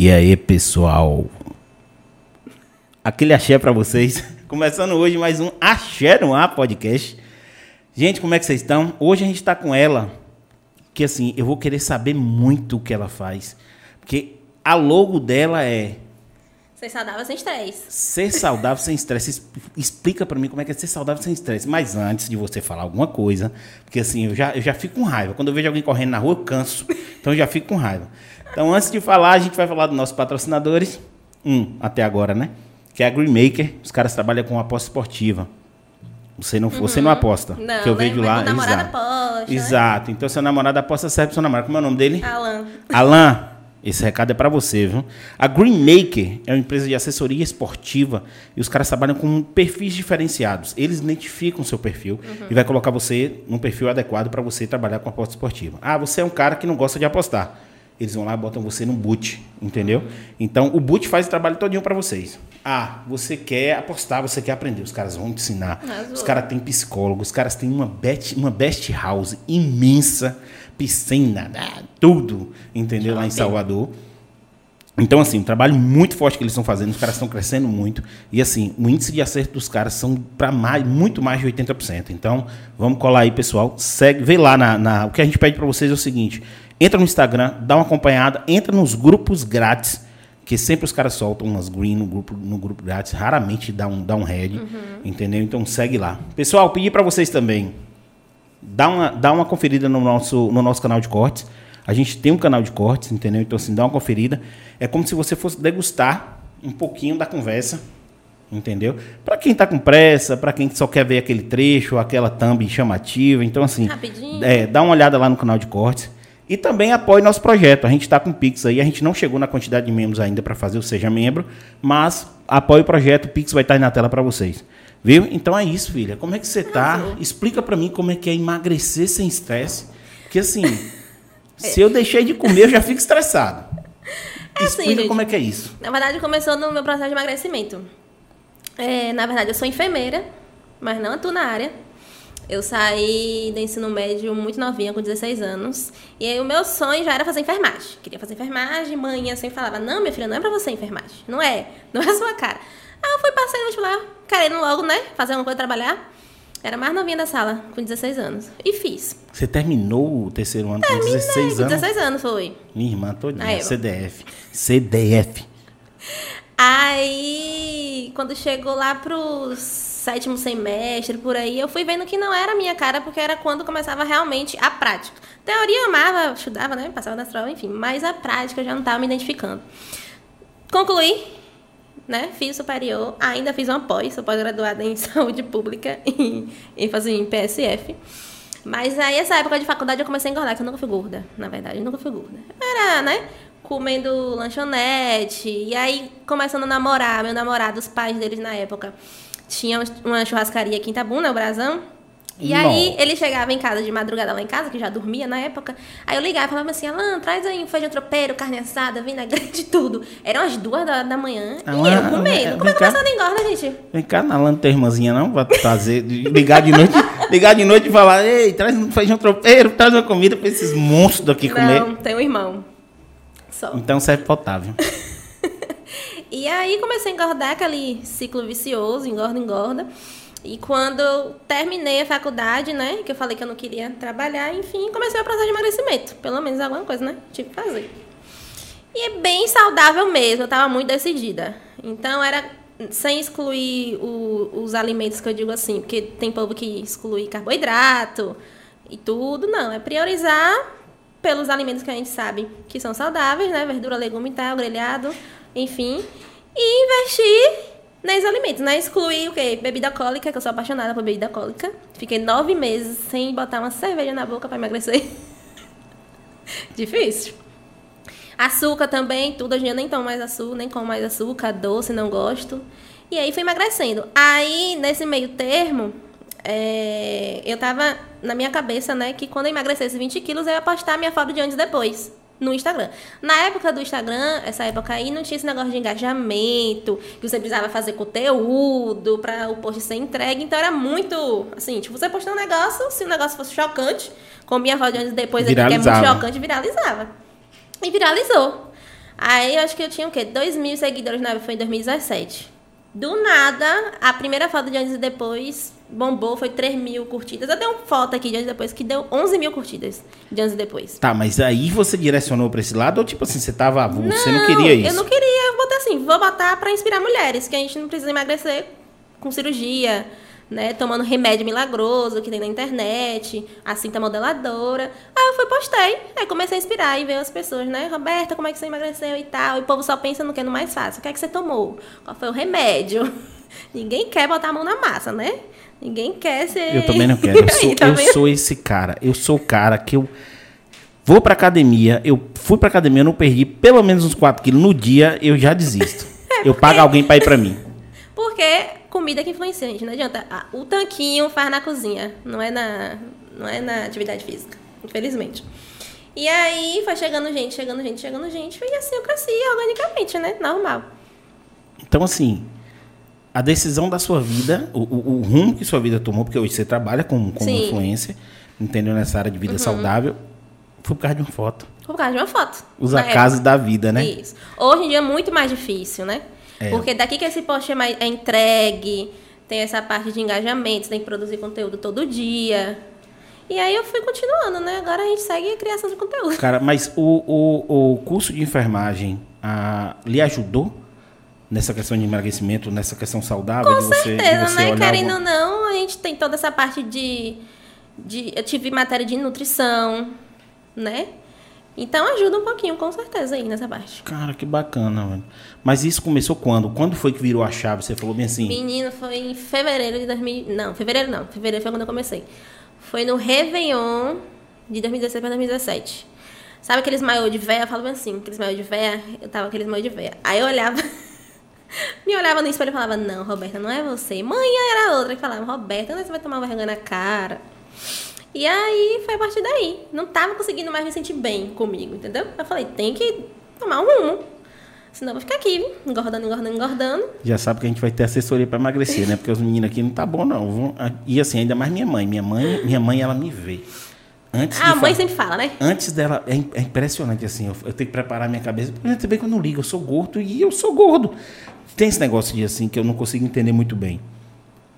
E aí, pessoal? Aquele axé para vocês. Começando hoje mais um Axé no Ar podcast. Gente, como é que vocês estão? Hoje a gente está com ela, que assim, eu vou querer saber muito o que ela faz. Porque a logo dela é Ser saudável sem estresse. Ser saudável sem estresse. Explica para mim como é que é ser saudável sem estresse. Mas antes de você falar alguma coisa, porque assim, eu já, eu já fico com raiva. Quando eu vejo alguém correndo na rua, eu canso. Então eu já fico com raiva. Então, antes de falar, a gente vai falar dos nossos patrocinadores. Um, até agora, né? Que é a Green Maker. Os caras trabalham com aposta esportiva. Você não, uhum. você não aposta. Não, que eu vejo lá. namorado aposta. Né? Exato. Né? Então, seu namorado aposta serve pro seu namorado. Como é o nome dele? Alan. Alan. Esse recado é para você, viu? A Green Maker é uma empresa de assessoria esportiva e os caras trabalham com perfis diferenciados. Eles identificam o seu perfil uhum. e vai colocar você num perfil adequado para você trabalhar com aposta esportiva. Ah, você é um cara que não gosta de apostar. Eles vão lá e botam você no boot, entendeu? Então, o boot faz o trabalho todinho para vocês. Ah, você quer apostar, você quer aprender. Os caras vão te ensinar. Azul. Os caras têm psicólogo, os caras têm uma, bet, uma best house imensa piscina, né? tudo, entendeu? Lá em Salvador. Então, assim, um trabalho muito forte que eles estão fazendo, os caras estão crescendo muito. E, assim, o índice de acerto dos caras são para mais, muito mais de 80%. Então, vamos colar aí, pessoal. Segue, vê lá na, na O que a gente pede para vocês é o seguinte: entra no Instagram, dá uma acompanhada, entra nos grupos grátis, que sempre os caras soltam umas green no grupo, no grupo grátis, raramente dá um, dá um head, uhum. entendeu? Então, segue lá. Pessoal, pedi para vocês também dá uma, dá uma conferida no nosso, no nosso canal de cortes. A gente tem um canal de cortes, entendeu? Então, assim, dá uma conferida. É como se você fosse degustar um pouquinho da conversa, entendeu? Para quem está com pressa, para quem só quer ver aquele trecho, aquela thumb chamativa. Então, assim, é, dá uma olhada lá no canal de cortes. E também apoie nosso projeto. A gente está com o Pix aí, a gente não chegou na quantidade de membros ainda para fazer o Seja Membro, mas apoie o projeto, o Pix vai estar aí na tela para vocês. Viu? Então é isso, filha. Como é que você tá? Explica para mim como é que é emagrecer sem estresse. Porque assim, se eu deixei de comer, eu já fico estressado. É assim, Explica gente, como é que é isso. Na verdade, começou no meu processo de emagrecimento. É, na verdade, eu sou enfermeira, mas não atuo na área. Eu saí do ensino médio muito novinha, com 16 anos. E aí o meu sonho já era fazer enfermagem. Queria fazer enfermagem, mãe sempre falava, não, minha filha, não é pra você enfermagem. Não é, não é a sua cara. Aí eu fui, passei no vestibular, querendo logo, né? Fazer uma coisa, trabalhar. Era mais novinha da sala, com 16 anos. E fiz. Você terminou o terceiro ano Terminei, com 16 anos? Com 16 anos foi. Minha irmã todinha, CDF. CDF. Aí, quando chegou lá pro sétimo semestre, por aí, eu fui vendo que não era a minha cara, porque era quando começava realmente a prática. Teoria eu amava, estudava, né? Passava na prova, enfim. Mas a prática eu já não estava me identificando. Concluí né? Fiz superior, ainda fiz uma pós, sou pós-graduada em saúde pública e ênfase em PSF. Mas aí, essa época de faculdade, eu comecei a engordar, que eu nunca fui gorda, na verdade, eu nunca fui gorda. Era, né? Comendo lanchonete, e aí começando a namorar. Meu namorado, os pais deles na época, tinham uma churrascaria aqui em Itabuna, o Brasão. E Não. aí ele chegava em casa de madrugada lá em casa, que já dormia na época. Aí eu ligava e falava assim, Alan, traz aí um feijão tropeiro, carne assada, vinagrete, tudo. Eram as duas da, da manhã Alan, e eu comendo. Como é que a engorda, gente? Vem cá, na Alan não tem irmãzinha não? Vai trazer, ligar de noite, ligar de noite e falar, ei, traz um feijão tropeiro, traz uma comida pra esses monstros daqui comer. Não, tem um irmão. Só. Então serve potável. e aí comecei a engordar aquele ciclo vicioso, engorda, engorda. E quando terminei a faculdade, né, que eu falei que eu não queria trabalhar, enfim, comecei o processo de emagrecimento. Pelo menos alguma coisa, né? Tive que fazer. E é bem saudável mesmo, eu tava muito decidida. Então era sem excluir o, os alimentos que eu digo assim, porque tem povo que exclui carboidrato e tudo. Não, é priorizar pelos alimentos que a gente sabe que são saudáveis, né? Verdura, legume e tal, grelhado, enfim. E investir Nesses alimentos, né? Excluí o quê? Bebida alcoólica, que eu sou apaixonada por bebida alcoólica. Fiquei nove meses sem botar uma cerveja na boca para emagrecer. Difícil. Açúcar também, tudo. Hoje em dia nem tomo mais açúcar, nem como mais açúcar, doce, não gosto. E aí fui emagrecendo. Aí, nesse meio termo, é, eu tava na minha cabeça, né, que quando eu emagrecesse 20 quilos, eu ia postar minha foto de antes e depois no Instagram. Na época do Instagram, essa época aí, não tinha esse negócio de engajamento, que você precisava fazer conteúdo para o post ser entregue. Então era muito, assim, tipo, você postou um negócio, se o negócio fosse chocante, com minha voz de depois aqui, que é muito chocante, viralizava. E viralizou. Aí eu acho que eu tinha o quê? 2 mil seguidores na foi em 2017. Do nada, a primeira foto de antes e depois bombou, foi 3 mil curtidas. Eu dei uma foto aqui de antes e depois que deu 11 mil curtidas de antes e depois. Tá, mas aí você direcionou pra esse lado ou tipo assim, você tava avulso, você não queria isso? Eu não queria, eu botei assim, vou botar pra inspirar mulheres, que a gente não precisa emagrecer com cirurgia, né? Tomando remédio milagroso que tem na internet, a cinta modeladora. Aí eu fui, postei. Aí comecei a inspirar e ver as pessoas, né? Roberta, como é que você emagreceu e tal? E o povo só pensa no que é no mais fácil. O que é que você tomou? Qual foi o remédio? Ninguém quer botar a mão na massa, né? Ninguém quer ser. Eu também não quero. Eu sou, eu sou esse cara. Eu sou o cara que eu vou pra academia. Eu fui pra academia, eu não perdi pelo menos uns 4 quilos no dia, eu já desisto. é eu pago alguém pra ir pra mim. Porque comida que influencia, gente. Não adianta. O tanquinho faz na cozinha, não é na, não é na atividade física, infelizmente. E aí foi chegando gente, chegando gente, chegando gente, e assim eu cresci organicamente, né? Normal. Então, assim, a decisão da sua vida, o, o, o, rumo que sua vida tomou, porque hoje você trabalha com, com influência, entendeu? Nessa área de vida uhum. saudável, foi por causa de uma foto. Foi por causa de uma foto. Os acasos da vida, né? Isso. Hoje em dia é muito mais difícil, né? É. Porque daqui que esse post é, mais, é entregue, tem essa parte de engajamento, você tem que produzir conteúdo todo dia. E aí eu fui continuando, né? Agora a gente segue a criação de conteúdo. Cara, mas o, o, o curso de enfermagem ah, lhe ajudou nessa questão de emagrecimento, nessa questão saudável? Com de você, certeza, de você né? Querendo ou não, a gente tem toda essa parte de, de... Eu tive matéria de nutrição, né? Então ajuda um pouquinho, com certeza, aí nessa parte. Cara, que bacana, velho. Mas isso começou quando? Quando foi que virou a chave? Você falou bem assim? Menino, foi em fevereiro de 2000. Não, fevereiro não. Fevereiro foi quando eu comecei. Foi no Réveillon de 2016 para 2017. Sabe aqueles maiô de véia? Eu falo bem assim, aqueles maiô de véia. Eu tava aqueles maiô de véia. Aí eu olhava. me olhava no espelho e falava: Não, Roberta, não é você. Manhã era outra que falava: Roberta, você vai tomar vergonha na cara. E aí foi a partir daí. Não tava conseguindo mais me sentir bem comigo, entendeu? Eu falei, tem que tomar um rumo. Senão eu vou ficar aqui, engordando, engordando, engordando. Já sabe que a gente vai ter assessoria para emagrecer, né? Porque os meninos aqui não tá bom, não. E assim, ainda mais minha mãe. Minha mãe, minha mãe ela me vê. Antes a mãe sempre fala, né? Antes dela, é, é impressionante assim, eu, eu, tenho que preparar minha cabeça. Porque também quando eu ligo, eu sou gordo e eu sou gordo. Tem esse negócio de assim que eu não consigo entender muito bem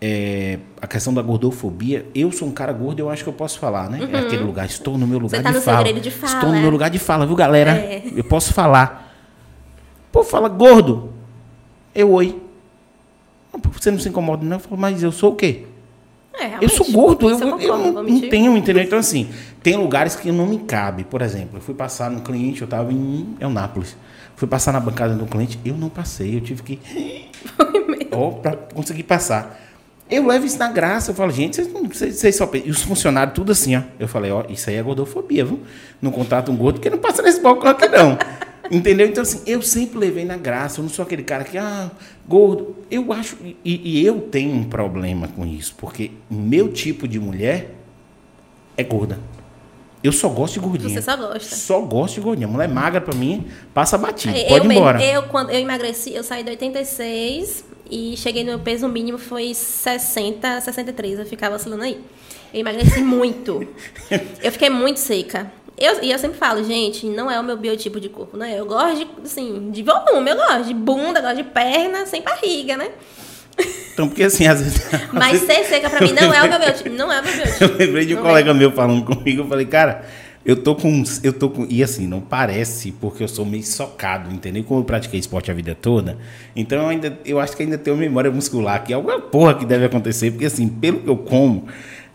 é, a questão da gordofobia, eu sou um cara gordo, eu acho que eu posso falar, né? É uhum. É aquele lugar, estou no meu lugar tá de, fala. de fala. Estou no meu lugar de fala, viu, galera? É. Eu posso falar. Pô, fala gordo. Eu, oi. Você não se incomoda, não? Eu falo, mas eu sou o quê? É, eu sou gordo, eu, eu, eu não, não tenho, entendeu? Então, assim, tem lugares que não me cabe. Por exemplo, eu fui passar no cliente, eu estava em Eunápolis. Fui passar na bancada do cliente, eu não passei, eu tive que. Ó, para conseguir passar. Eu levo isso na graça. Eu falo, gente, vocês, vocês, só. E os funcionários, tudo assim, ó. Eu falei, ó, isso aí é gordofobia, viu? Não contrata um gordo que não passa nesse balcão aqui, não. Entendeu? Então, assim, eu sempre levei na graça. Eu não sou aquele cara que, ah, gordo. Eu acho. E, e eu tenho um problema com isso, porque meu tipo de mulher é gorda. Eu só gosto de gordinha. Você só gosta. Só gosto de gordinha. Mulher magra pra mim, passa batido. Pode ir embora. Eu, quando eu emagreci, eu saí de 86 e cheguei no peso mínimo foi 60, 63. Eu ficava oscilando aí. Eu emagreci muito. Eu fiquei muito seca. Eu, e eu sempre falo, gente, não é o meu biotipo de corpo, né? Eu gosto de, assim, de volume, eu gosto de bunda, gosto de perna, sem barriga, né? Então, porque assim, às vezes. Mas ser seca pra mim não é o meu biotipo. Não é o meu biotipo. Eu lembrei de um não colega é. meu falando comigo, eu falei, cara, eu tô com. Eu tô com. E assim, não parece, porque eu sou meio socado, entendeu? Como eu pratiquei esporte a vida toda, então eu ainda eu acho que ainda tenho memória muscular, que é alguma porra que deve acontecer, porque assim, pelo que eu como,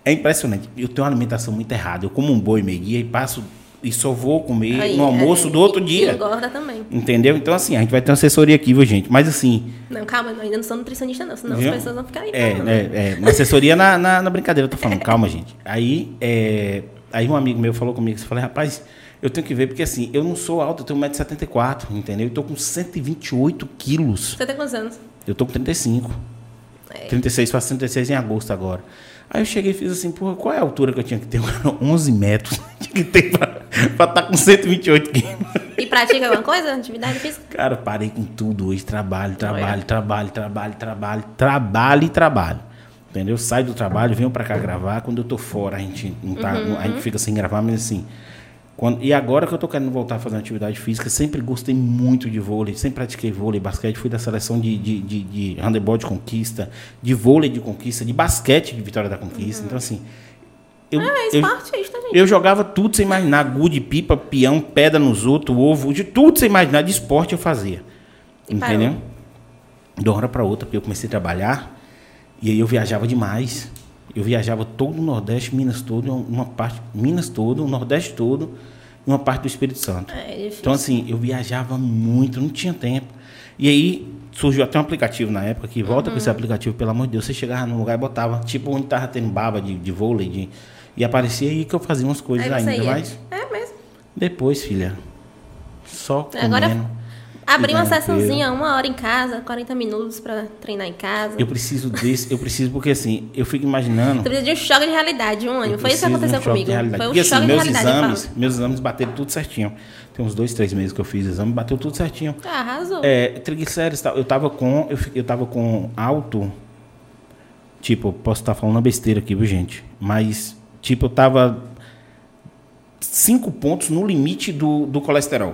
é impressionante. Eu tenho uma alimentação muito errada. Eu como um boi meio dia e passo. E só vou comer Aí, no almoço é, do outro dia. engorda também. Entendeu? Então, assim, a gente vai ter uma assessoria aqui, viu, gente? Mas assim. Não, calma, eu ainda não sou nutricionista, não, senão viu? as pessoas vão ficar aí. É, é, é, uma assessoria na, na, na, brincadeira, eu tô falando, calma, gente. Aí, é, Aí um amigo meu falou comigo, eu falei, rapaz, eu tenho que ver, porque assim, eu não sou alto, eu tenho 1,74m, entendeu? Eu tô com 128 quilos. Você tem quantos anos? Eu tô com 35. É. 36, faço 36 em agosto agora. Aí eu cheguei e fiz assim, porra, qual é a altura que eu tinha que ter? 11 metros. Tinha que ter pra estar tá com 128 quilos. E pratica alguma coisa? Atividade física? Cara, parei com tudo hoje. Trabalho, trabalho, trabalho, trabalho, trabalho, trabalho e trabalho. Entendeu? Saio do trabalho, venho para cá gravar. Quando eu tô fora, a gente não tá, uhum. a gente fica sem gravar, mas assim, Quando, e agora que eu tô querendo voltar a fazer uma atividade física, sempre gostei muito de vôlei, sempre pratiquei vôlei, basquete, fui da seleção de, de, de, de handebol de conquista, de vôlei de conquista, de basquete de Vitória da Conquista. Então, assim. Eu, Ah, é eu, gente. eu jogava tudo sem imaginar, gude, pipa, peão, pedra nos outros, ovo, de tudo sem imaginar, de esporte eu fazia. E entendeu? parou. De uma hora para outra, porque eu comecei a trabalhar e aí eu viajava demais. Eu viajava todo o Nordeste, Minas todo, uma parte, Minas todo, o Nordeste todo e uma parte do Espírito Santo. É difícil. Então, assim, eu viajava muito, não tinha tempo. E aí surgiu até um aplicativo na época que volta com esse Uhum. aplicativo, pelo amor de Deus. Você chegava num lugar e botava, tipo onde tava tendo baba de, de vôlei, de, e aparecia aí que eu fazia umas coisas ainda, ia. mas É mesmo. depois, filha, só comendo. Agora, Abri uma sessãozinha, uma hora em casa, 40 minutos pra treinar em casa. Eu preciso desse, eu preciso, porque assim, eu fico imaginando. Você precisa de um choque de realidade, um ânimo. Foi isso que um aconteceu choque comigo. Foi o Porque, choque assim, de meus realidade. exames, meus exames bateram tudo certinho. Tem uns dois, três meses que eu fiz exame, bateu tudo certinho. Ah, arrasou. É, triglicérides, eu tava com, eu, eu tava com alto, tipo, eu posso estar falando uma besteira aqui, viu, gente? Mas, tipo, eu tava cinco pontos no limite do, do colesterol.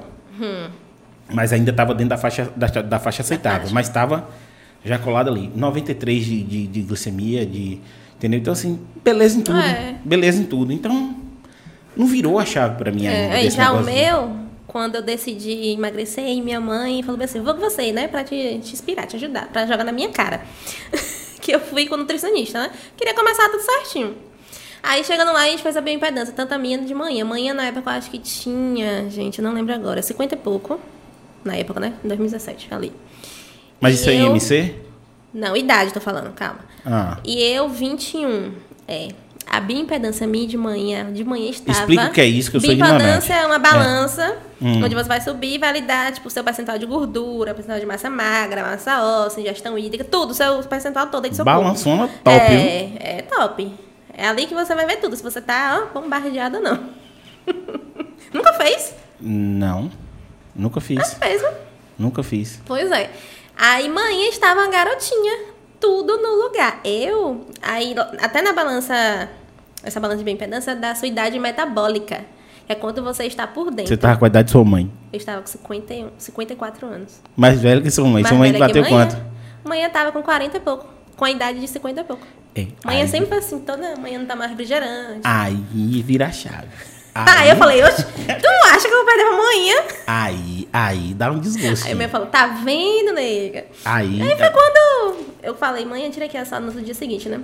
Mas ainda tava dentro da faixa, da, da faixa aceitável, mas tava já colado ali. 93 de, de, de glicemia, de, entendeu? Então, assim, beleza em tudo. É. Beleza em tudo. Então, não virou a chave pra mim ainda. É, desse já o negócio de- meu, quando eu decidi emagrecer, e minha mãe falou assim, vou com você, né? Pra te, te inspirar, te ajudar, pra jogar na minha cara. que eu fui com o nutricionista, né? Queria começar tudo certinho. Aí chegando lá, a gente fez a bioimpedância, tanto a minha de manhã. Manhã, na época, eu acho que tinha, gente, eu não lembro agora, 50 e pouco. Na época, né? Em 2017, ali. Mas E isso é eu- IMC? Não, idade, tô falando, calma. Ah. E eu, 21. É. A bioimpedância minha de manhã, de manhã estava. Explica o que é isso, que eu sou Bioimpedância ignorante. é uma balança Hum. onde você vai subir e validar, tipo, o seu percentual de gordura, percentual de massa magra, massa óssea, ingestão hídrica, tudo, o seu percentual todo aí do seu Balançona corpo. top, viu? É, é top. É ali que você vai ver tudo, se você tá, ó, bombardeada ou não. Nunca fez? Não. Nunca fiz. Fez, né? Nunca fiz. Pois é. Aí manhã estava a garotinha, tudo no lugar. Eu, aí até na balança, essa balança de bioimpedância da sua idade metabólica, é quanto você está por dentro. Você tava com a idade de sua mãe. Eu estava com 51, 54 anos. Mais velho que sua mãe. Mais sua mãe velha bateu manhã. quanto? Manhã estava com 40 e pouco, com a idade de 50 e pouco. É, Manhã aí, sempre assim, toda manhã não tá mais refrigerante. Aí vira a chave. Aí eu falei, oxe, tu acha que eu vou perder pra manhã? Aí, aí dá um desgosto. Aí minha falou, tá vendo, nega? Aí, Aí foi quando eu falei, mãe, eu tirei aqui a sola no dia seguinte, né?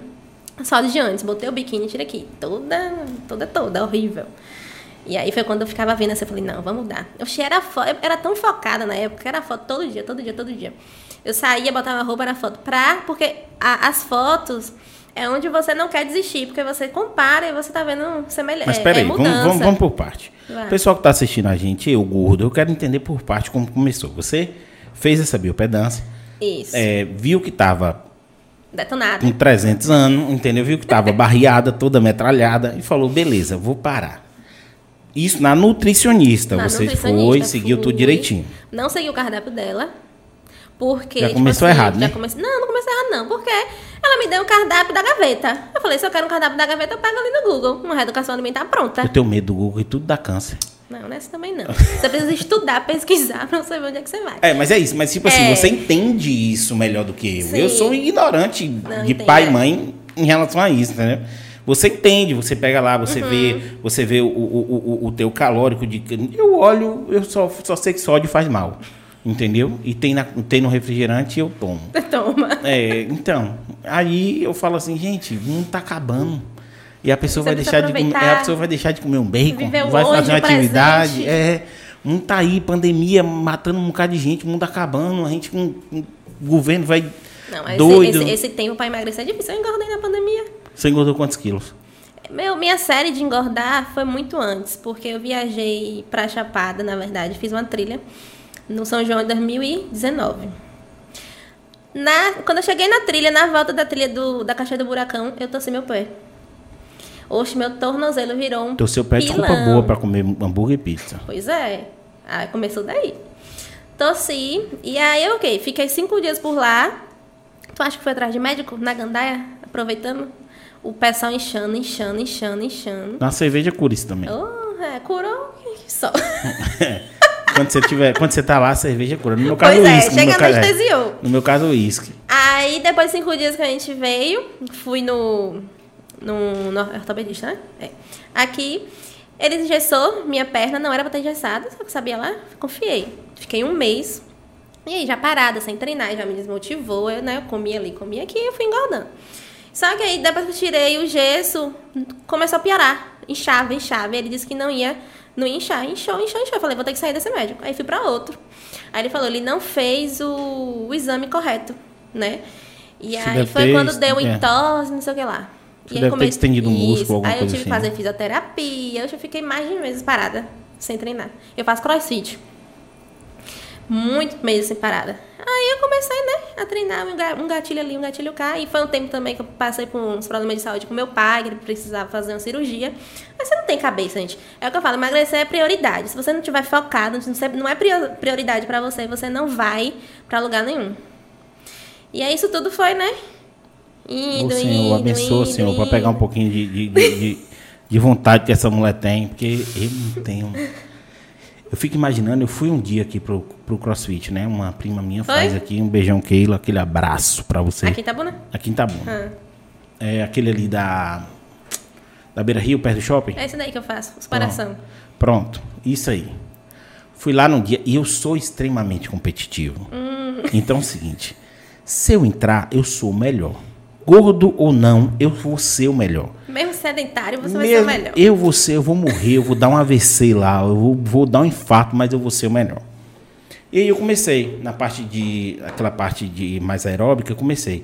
A sola de antes, botei o biquíni e tirei aqui. Toda, toda, toda, horrível. E aí foi quando eu ficava vendo assim, eu falei, não, vamos mudar. Eu achei, era, eu era tão focada na época, era foto todo dia, todo dia, todo dia. Eu saía, botava roupa na foto pra. Porque a- as fotos é onde você não quer desistir, porque você compara e você tá vendo semelhança. Mas peraí, é vamos, vamos, vamos por parte. Vai. O pessoal que está assistindo a gente, eu gordo, eu quero entender por parte como começou. Você fez essa biopedância, Isso. é, viu que estava Detonado. com 300 anos, entendeu? Viu que estava barriada, toda metralhada e falou, beleza, vou parar. Isso na nutricionista. Na você nutricionista, foi, seguiu tudo fui. direitinho. Não segui o cardápio dela. Porque. Já tipo começou assim, errado, já né? comecei- Não, não comecei errado, não. Porque ela me deu o cardápio da gaveta. Eu falei, se eu quero um cardápio da gaveta, eu pego ali no Google. Uma reeducação alimentar pronta. Eu tenho medo do Google e tudo dá câncer. Não, nessa também não. Você precisa estudar, pesquisar pra você ver onde é que você vai. É, mas é isso. Mas, tipo assim, É. você entende isso melhor do que eu. Sim. Eu sou ignorante Não, de entendo, pai é. e mãe em relação a isso, entendeu? Você entende, você pega lá, você Uhum. vê, você vê o, o, o, o teu calórico de. Eu olho, eu só, só sei que sódio faz mal. Entendeu? E tem, na, tem no refrigerante e eu tomo. Toma. É, então, aí eu falo assim, gente, o mundo tá acabando. E a pessoa Você vai deixar de comer, a pessoa vai deixar de comer um bacon, vai fazer uma o presente. atividade. É, o mundo tá aí, pandemia, matando um bocado de gente, o mundo acabando, a gente com com- o governo vai Não, doido. esse, esse, tempo pra emagrecer é difícil. Eu engordei na pandemia. Você engordou quantos quilos? Meu, minha série de engordar foi muito antes, porque eu viajei pra Chapada, na verdade, fiz uma trilha no São João em 2019. Na, quando eu cheguei na trilha, na volta da trilha do, da Caixa do Buracão, eu torci meu pé. Oxe, meu tornozelo virou um Teu seu pé é desculpa pilão. boa pra comer hambúrguer e pizza. Pois é. Aí começou daí. Tossi. E aí, ok, fiquei cinco dias por lá. Tu acha que foi atrás de médico? Na gandaia? Aproveitando? O só inchando, inchando, inchando, inchando. Na cerveja cura isso também. Oh, é, curou só. quando você tiver, quando você tá lá, a cerveja cura. No meu caso, Pois é, uísque. no chega ca- é. anestesiou. No meu caso, o uísque. Aí, depois de cinco dias que a gente veio, fui no, no, no ortopedista, né? É. Aqui, ele engessou minha perna, não era pra estar engessada, só que sabia lá, confiei. Fiquei um mês, e aí já parada, sem treinar, já me desmotivou, eu, né? Eu comia ali, comia aqui, eu fui engordando. Só que aí, depois que eu tirei o gesso, começou a piorar. Inchava, inchava. Ele disse que não ia, não ia inchar. Inchou, inchou, inchou. Eu falei, vou ter que sair desse médico. Aí fui pra outro. Aí ele falou, ele não fez o, o exame correto, né? E Você aí foi ter quando deu é. entorse, não sei o que lá. Você E aí deve ter come- estendido o músculo, alguma Aí eu tive que assim. fazer fisioterapia. Eu já fiquei mais de meses parada, sem treinar. Eu faço crossfit. Muito meses sem parada. Aí eu comecei, né, a treinar um ga- gatilho ali, um gatilho cá. E foi um tempo também que eu passei por uns problemas de saúde com meu pai, que ele precisava fazer uma cirurgia. Mas você não tem cabeça, gente. É o que eu falo, emagrecer é prioridade. Se você não tiver focado, não é prior- prioridade pra você, você não vai pra lugar nenhum. E aí isso tudo foi, né? Indo, o Senhor indo, abençoa, indo, Senhor, para pegar um pouquinho de, de, de, de- de vontade que essa mulher tem, porque eu não tenho. Eu fico imaginando, eu fui um dia aqui pro, pro CrossFit, né? Uma prima minha Foi? faz aqui, um beijão, Keila, aquele abraço pra você. Aqui bom, né? Aqui em Itabuna. Ah. É aquele ali da. Da Beira Rio, perto do shopping? É isso daí que eu faço, os coração. Pronto, isso aí. Fui lá num dia e eu sou extremamente competitivo. Hum. Então é o seguinte: se eu entrar, eu sou o melhor. Gordo ou não, eu vou ser o melhor. Mesmo sedentário, você vai ser o Mesmo- melhor. Eu vou ser, eu vou morrer, eu vou dar um AVC lá, eu vou, vou dar um infarto, mas eu vou ser o melhor. E aí eu comecei, na parte de. aquela parte de mais aeróbica, eu comecei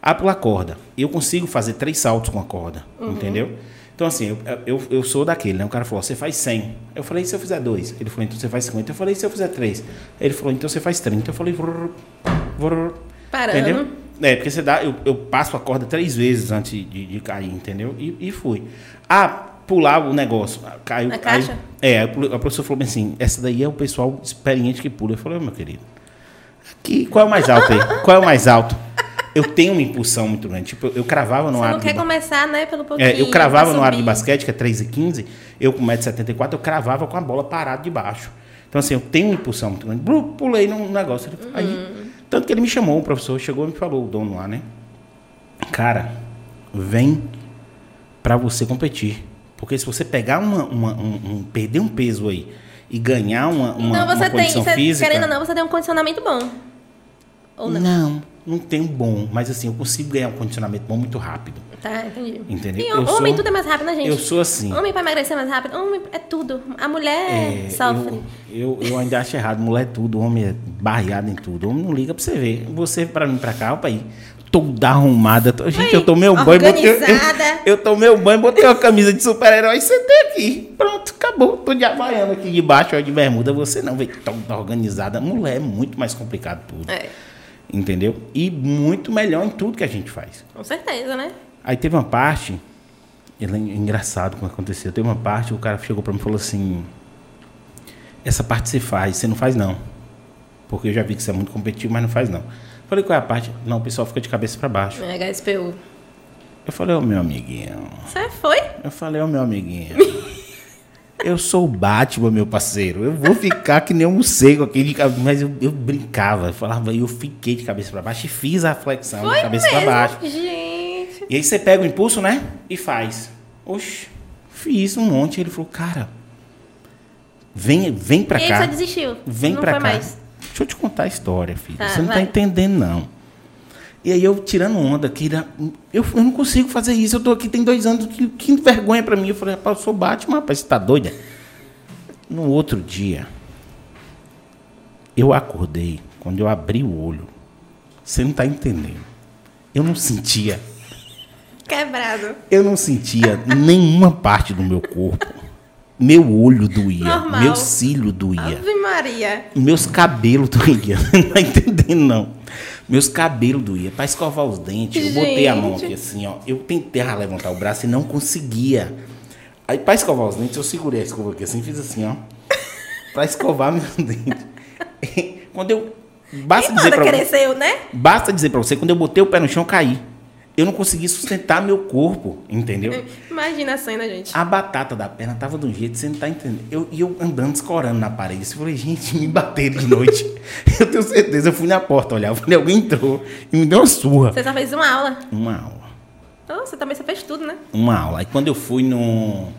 a pular corda. Eu consigo fazer três saltos com a corda, Uhum. entendeu? Então, assim, eu, eu, eu sou daquele, né? O cara falou, você faz 100. Eu falei, e se eu fizer dois? Ele falou, então você faz 50. Eu falei, e se eu fizer três? Ele falou, então você faz 30. Eu falei, vrr, vrr. Parando. Entendeu? É, porque você dá, eu, eu passo a corda três vezes antes de, de cair, entendeu? E, e fui. Ah, pular o negócio. Caiu. Na caixa? é, a professora falou assim: essa daí é o pessoal experiente que pula. Eu falei, "Ô, meu querido, aqui, qual é o mais alto aí? Qual é o mais alto? Eu tenho uma impulsão muito grande. Tipo, eu, cravava no Você ar. não de quer ba- começar, né, pelo pouquinho. é, eu cravava pra no ar de basquete, que é 3,15, eu com 1,74m, eu cravava com a bola parada de baixo. Então, assim, eu tenho uma impulsão muito grande. Blu, Pulei num negócio. Aí, Uhum. Tanto que ele me chamou, o professor chegou e me falou, o dono lá, né? Cara, vem pra você competir. Porque se você pegar uma, uma- um, um- perder um peso aí e ganhar uma, uma, Então uma você tem, condição você, física... querendo ou não, você tem um condicionamento bom. Ou não? Não, não tem um bom. Mas assim, eu consigo ganhar um condicionamento bom muito rápido. Tá, entendi. Entendeu? E Eu homem sou- tudo é mais rápido, né, gente? Eu sou assim. Homem pra emagrecer mais rápido, homem é tudo. A mulher É, sofre. Eu, eu, eu ainda acho errado. Mulher é tudo, homem é barreado em tudo. Homem não liga pra você ver. Você, pra mim, pra cá, opa aí. Toda arrumada. Gente, eu tomei um banho, botei. Eu, organizada. eu tomei um banho, botei uma camisa de super-herói e sentei aqui. Pronto, acabou. Tô de havaiano aqui de baixo, ó, de bermuda. Você não, veio toda organizada. Mulher é muito mais complicado tudo. É, Entendeu? E muito melhor em tudo que a gente faz. com certeza, né? Aí teve uma parte, ele é engraçado como aconteceu. Teve uma parte, o cara chegou pra mim e falou assim: Essa parte você faz, você não faz não. Porque eu já vi que você é muito competitivo, mas não faz não. Falei, qual é a parte? Não, o pessoal fica de cabeça pra baixo. É, HSPU. Eu falei, ô meu amiguinho. Você foi? Eu falei, ô meu amiguinho. Eu sou o Batman, meu parceiro. Eu vou ficar que nem um morcego aqui de cabeça. Mas eu, eu brincava, eu falava, eu fiquei de cabeça pra baixo e fiz a flexão de Foi cabeça mesmo. pra baixo. Gente. E aí você pega o impulso, né? E faz. Oxe, fiz um monte. Ele falou, cara, vem, vem pra e aí cá. você desistiu? Vem não pra foi cá. mais. Deixa eu te contar a história, filho. Tá, você não vai. tá entendendo, não. E aí eu tirando onda, que era- eu, eu não consigo fazer isso. Eu tô aqui tem dois anos, que, que vergonha pra mim. Eu falei, rapaz, eu sou Batman, rapaz, você tá doida? No outro dia, eu acordei, quando eu abri o olho, você não tá entendendo. Eu não sentia Quebrado. eu não sentia nenhuma parte do meu corpo. Meu olho doía, Normal. meu cílio doía, Ave Maria. meus cabelos doía. Não tá entendendo, não. Meus cabelos doía. Pra escovar os dentes, eu botei a mão Gente. aqui assim, ó. Eu tentei levantar o braço e não conseguia. Aí, pra escovar os dentes, eu segurei a escova aqui assim, fiz assim, ó. Pra escovar meus dentes. Quando eu. Basta Quem dizer manda pra cresceu, né? Basta dizer pra você, quando eu botei o pé no chão, eu caí. Eu não consegui sustentar meu corpo, entendeu? Imagina a cena, gente. A batata da perna tava de um jeito, você não tá entendendo. Eu, e eu andando, escorando na parede. Eu falei, gente, me bateram de noite. eu tenho certeza, eu fui na porta olhar. Eu falei, alguém entrou e me deu uma surra. Você só fez uma aula. Uma aula. Oh, você também só fez tudo, né? Uma aula. Aí quando eu fui no.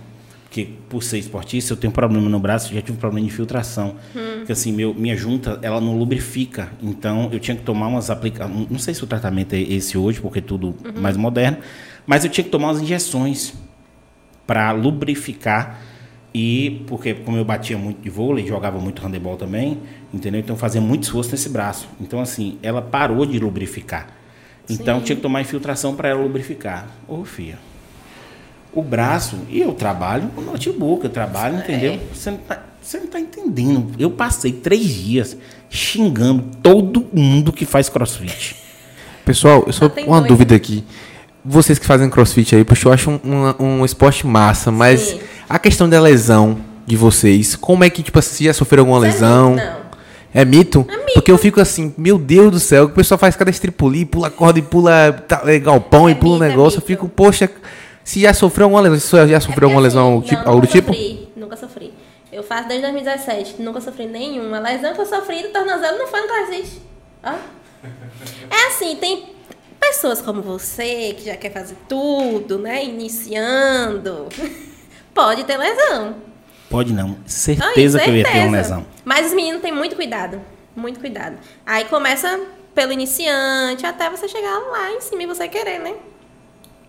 Porque por ser esportista, eu tenho problema no braço, já tive problema de infiltração. Hum. Porque assim, meu, minha junta, ela não lubrifica. Então eu tinha que tomar umas aplicações. Não sei se o tratamento é esse hoje, porque é tudo uhum. mais moderno. Mas eu tinha que tomar umas injeções para lubrificar. E porque como eu batia muito de vôlei, jogava muito handebol também, entendeu? Então eu fazia muito esforço nesse braço. Então assim, ela parou de lubrificar. Então Sim. tinha que tomar infiltração para ela lubrificar. Ô, filha o braço. E eu trabalho no notebook, eu trabalho, é. entendeu? Você não, tá, você não tá entendendo. Eu passei três dias xingando todo mundo que faz crossfit. Pessoal, eu só uma dois, dúvida né? aqui. Vocês que fazem crossfit aí, porque eu acho um, um, um esporte massa, mas Sim. a questão da lesão de vocês, como é que, tipo assim, já sofreram alguma Isso lesão? É não. É mito? é mito? Porque eu fico assim, meu Deus do céu, o pessoal faz cada estripuli, pula corda e pula tá, é, galpão é e pula um é negócio, eu fico, poxa, se já sofreu alguma lesão, você já sofreu é alguma assim, lesão tipo, não, algo do tipo? Sofri, nunca sofri. Eu faço desde 2017, nunca sofri nenhuma. A lesão que eu sofri do tornozelo não foi no CrossFit. Ó. É assim, tem pessoas como você, que já quer fazer tudo, né? Iniciando. Pode ter lesão. Pode não. Certeza, certeza que eu ia ter uma lesão. Mas os meninos têm muito cuidado. Muito cuidado. Aí começa pelo iniciante até você chegar lá em cima e você querer, né?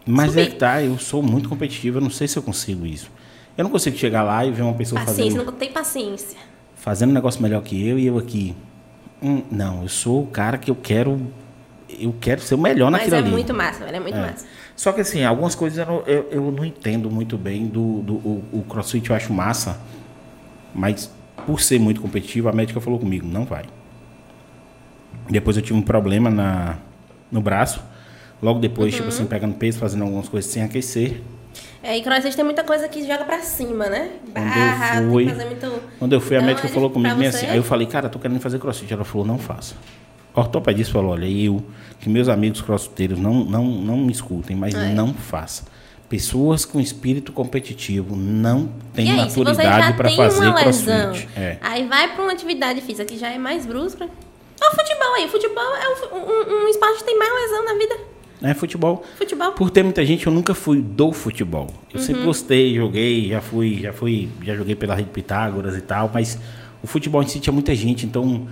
Mas subir. é que tá, eu sou muito competitivo, eu não sei se eu consigo isso. Eu não consigo chegar lá e ver uma pessoa paciência, fazendo... Paciência, não tem paciência. Fazendo um negócio melhor que eu e eu aqui. Hum, não, eu sou o cara que eu quero... Eu quero ser o melhor Mas naquilo é ali. Mas é muito massa, é muito é. massa. Só que assim, algumas coisas eu não, eu, eu não entendo muito bem do, do o, o, crossfit eu acho massa, mas por ser muito competitivo, a médica falou comigo, não vai. Depois eu tive um problema na, no braço, Logo depois, tipo uhum. tipo assim, pegando peso, fazendo algumas coisas sem aquecer. É, e crossfit tem muita coisa que joga pra cima, né? Barra, quando eu fui, muito... Quando eu fui, a médica falou comigo bem assim. Aí eu falei, cara, tô querendo fazer crossfit. Ela falou, não faça. O ortopedista falou, olha, eu, que meus amigos crossfiteiros não, não, não me escutem, mas é. não faça. Pessoas com espírito competitivo não têm aí, maturidade para fazer crossfit. É. Aí vai para uma atividade física que já é mais brusca. Olha o futebol aí. O futebol é um, um, um esporte que tem mais lesão na vida. É futebol. Futebol. Por ter muita gente, eu nunca fui do futebol. Eu uhum. sempre gostei, joguei, já fui, já fui, já joguei pela Rede Pitágoras e tal, mas o futebol em si tinha muita gente, então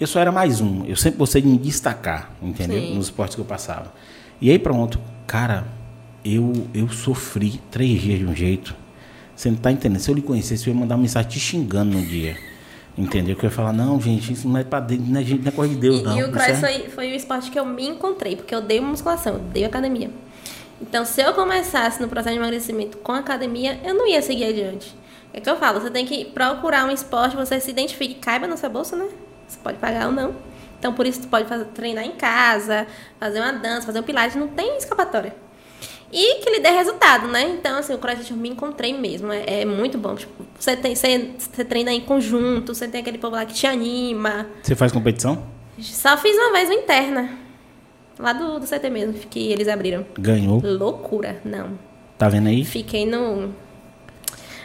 eu só era mais um. Eu sempre gostei de me destacar, entendeu? Sim. Nos esportes que eu passava. E aí pronto, cara, eu eu sofri três dias de um jeito. Você não tá entendendo? Se eu lhe conhecesse, eu ia mandar uma mensagem te xingando no dia. Entendeu? Que eu ia falar, não, gente, isso não é pra dentro, não é, gente, não é coisa de Deus, e, não. E o cross é... foi, foi o esporte que eu me encontrei, porque eu dei musculação, eu dei academia. Então, se eu começasse no processo de emagrecimento com academia, eu não ia seguir adiante. É que eu falo, você tem que procurar um esporte, você se identifique, caiba na sua bolsa, né? Você pode pagar ou não. Então, por isso, você pode fazer, treinar em casa, fazer uma dança, fazer um pilates, não tem escapatória e que lhe dê resultado, né? Então, assim, o CrossFit eu me encontrei mesmo. É, é muito bom. Tipo, você, tem, você, você treina em conjunto, você tem aquele povo lá que te anima. Você faz competição? Só fiz uma vez uma interna. Lá do, do CT mesmo, que eles abriram. Ganhou? Loucura, não. Tá vendo aí? Fiquei no.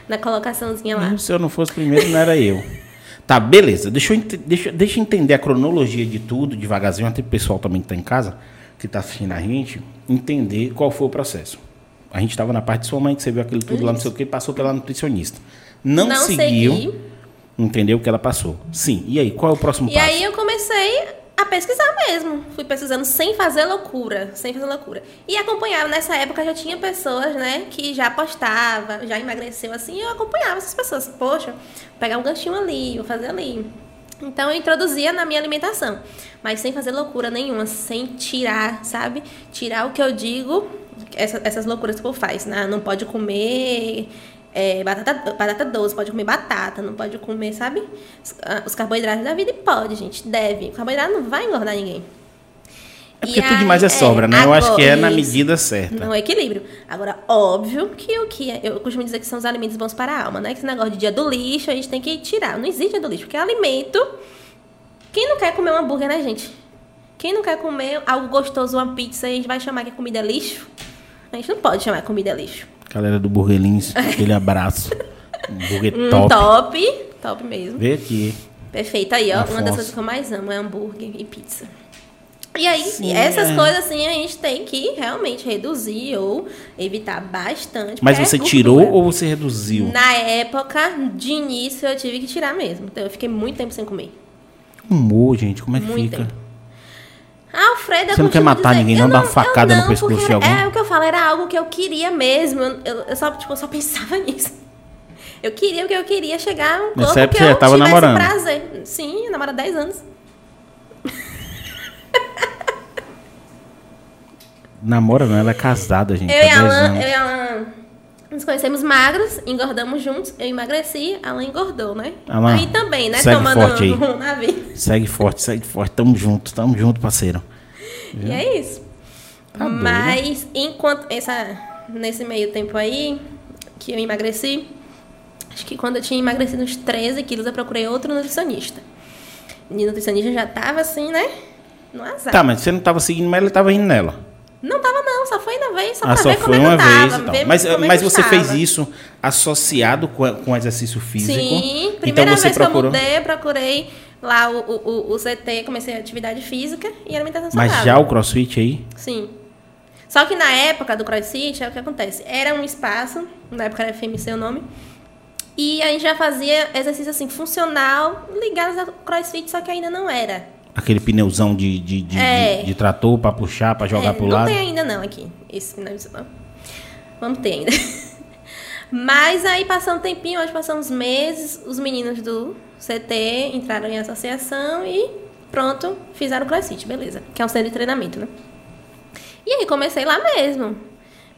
Na colocaçãozinha lá. se eu não fosse primeiro, não era eu. Tá, beleza. Deixa eu, deixa, deixa eu entender a cronologia de tudo, devagarzinho, até o pessoal também que tá em casa que está assistindo a gente entender qual foi o processo. A gente estava na parte de sua mãe, que você viu aquilo tudo Isso. lá, não sei o que, passou pela nutricionista. Não, não seguiu, segui. entendeu o que ela passou. Sim, e aí, qual é o próximo e passo? E aí eu comecei a pesquisar mesmo. Fui pesquisando sem fazer loucura, sem fazer loucura. E acompanhava, nessa época já tinha pessoas, né, que já postava, já emagreceu assim, e eu acompanhava essas pessoas. Poxa, vou pegar um ganchinho ali, vou fazer ali. Então eu introduzia na minha alimentação, mas sem fazer loucura nenhuma, sem tirar, sabe? Tirar o que eu digo, essa, essas loucuras que o povo faz, né? Não pode comer é, batata, batata doce, pode comer batata, não pode comer, sabe? Os, ah, os carboidratos da vida e pode, gente, deve. O carboidrato não vai engordar ninguém. É porque e tudo demais é sobra, né? Agora, eu acho que é na medida certa. No equilíbrio. Agora, óbvio que o que é, eu costumo dizer que são os alimentos bons para a alma, né? Que esse negócio de dia do lixo a gente tem que tirar. Não existe dia do lixo, porque é alimento. Quem não quer comer um hambúrguer, né, gente? Quem não quer comer algo gostoso, uma pizza, a gente vai chamar que comida é lixo? A gente não pode chamar comida lixo. Galera do Burguelins, aquele abraço. Burger Um top. top. Top mesmo. Vê aqui. Perfeito. Aí, ó, uma das coisas que eu mais amo é hambúrguer e pizza. E aí, Sim, essas é. coisas assim, a gente tem que realmente reduzir ou evitar bastante. Mas você tirou ou você reduziu? Na época, de início, eu tive que tirar mesmo. Então, eu fiquei muito tempo sem comer. Humor, gente, como é que Muito fica? tempo. Alfredo, eu Você não quer matar ninguém, não? Dar uma facada eu no pescoço de alguém? É o que eu falo, era algo que eu queria mesmo. Eu, eu- eu só, tipo, eu só pensava nisso. Eu queria porque eu queria chegar a um Nessa corpo época que você eu tava namorando? prazer. Sim, eu namoro há 10 anos. Namora não, ela é casada, gente. Eu e 10 Alan, eu e Alan nos conhecemos magros, engordamos juntos. Eu emagreci, Alan engordou, né? Alan, aí também, né? segue Tomando forte aí. um navio. Segue forte, segue forte. Tamo junto, tamo junto, parceiro. E é isso. Tá doido. Mas enquanto essa nesse meio tempo aí que eu emagreci, acho que quando eu tinha emagrecido uns 13 quilos, eu procurei outro nutricionista. E o nutricionista já tava assim, né? No azar. Tá, mas você não tava seguindo, mas ele tava indo nela. Não tava não, só foi na vez, só Ah, pra só ver como foi é que uma eu tava. vez e ver Mas, como é mas você fez isso associado com, com exercício físico? Sim, então primeira você vez procurou. que eu mudei, procurei lá o, o, o, CT, comecei a atividade física e alimentação Mas saudável. já o crossfit aí? Sim. Só que na época do CrossFit, é o que acontece. Era um espaço, na época era FMC o nome, e a gente já fazia exercício assim, funcional, ligados ao CrossFit, só que ainda não era. Aquele pneuzão de, de, de, É. de- de trator pra puxar, pra jogar É, pro não lado? tem ainda não aqui, esse não, não. Vamos ter ainda. Mas aí passou um tempinho, acho que passou uns meses, os meninos do CT entraram em associação e pronto, fizeram o CrossFit, beleza. Que é um centro de treinamento, né? E aí comecei lá mesmo.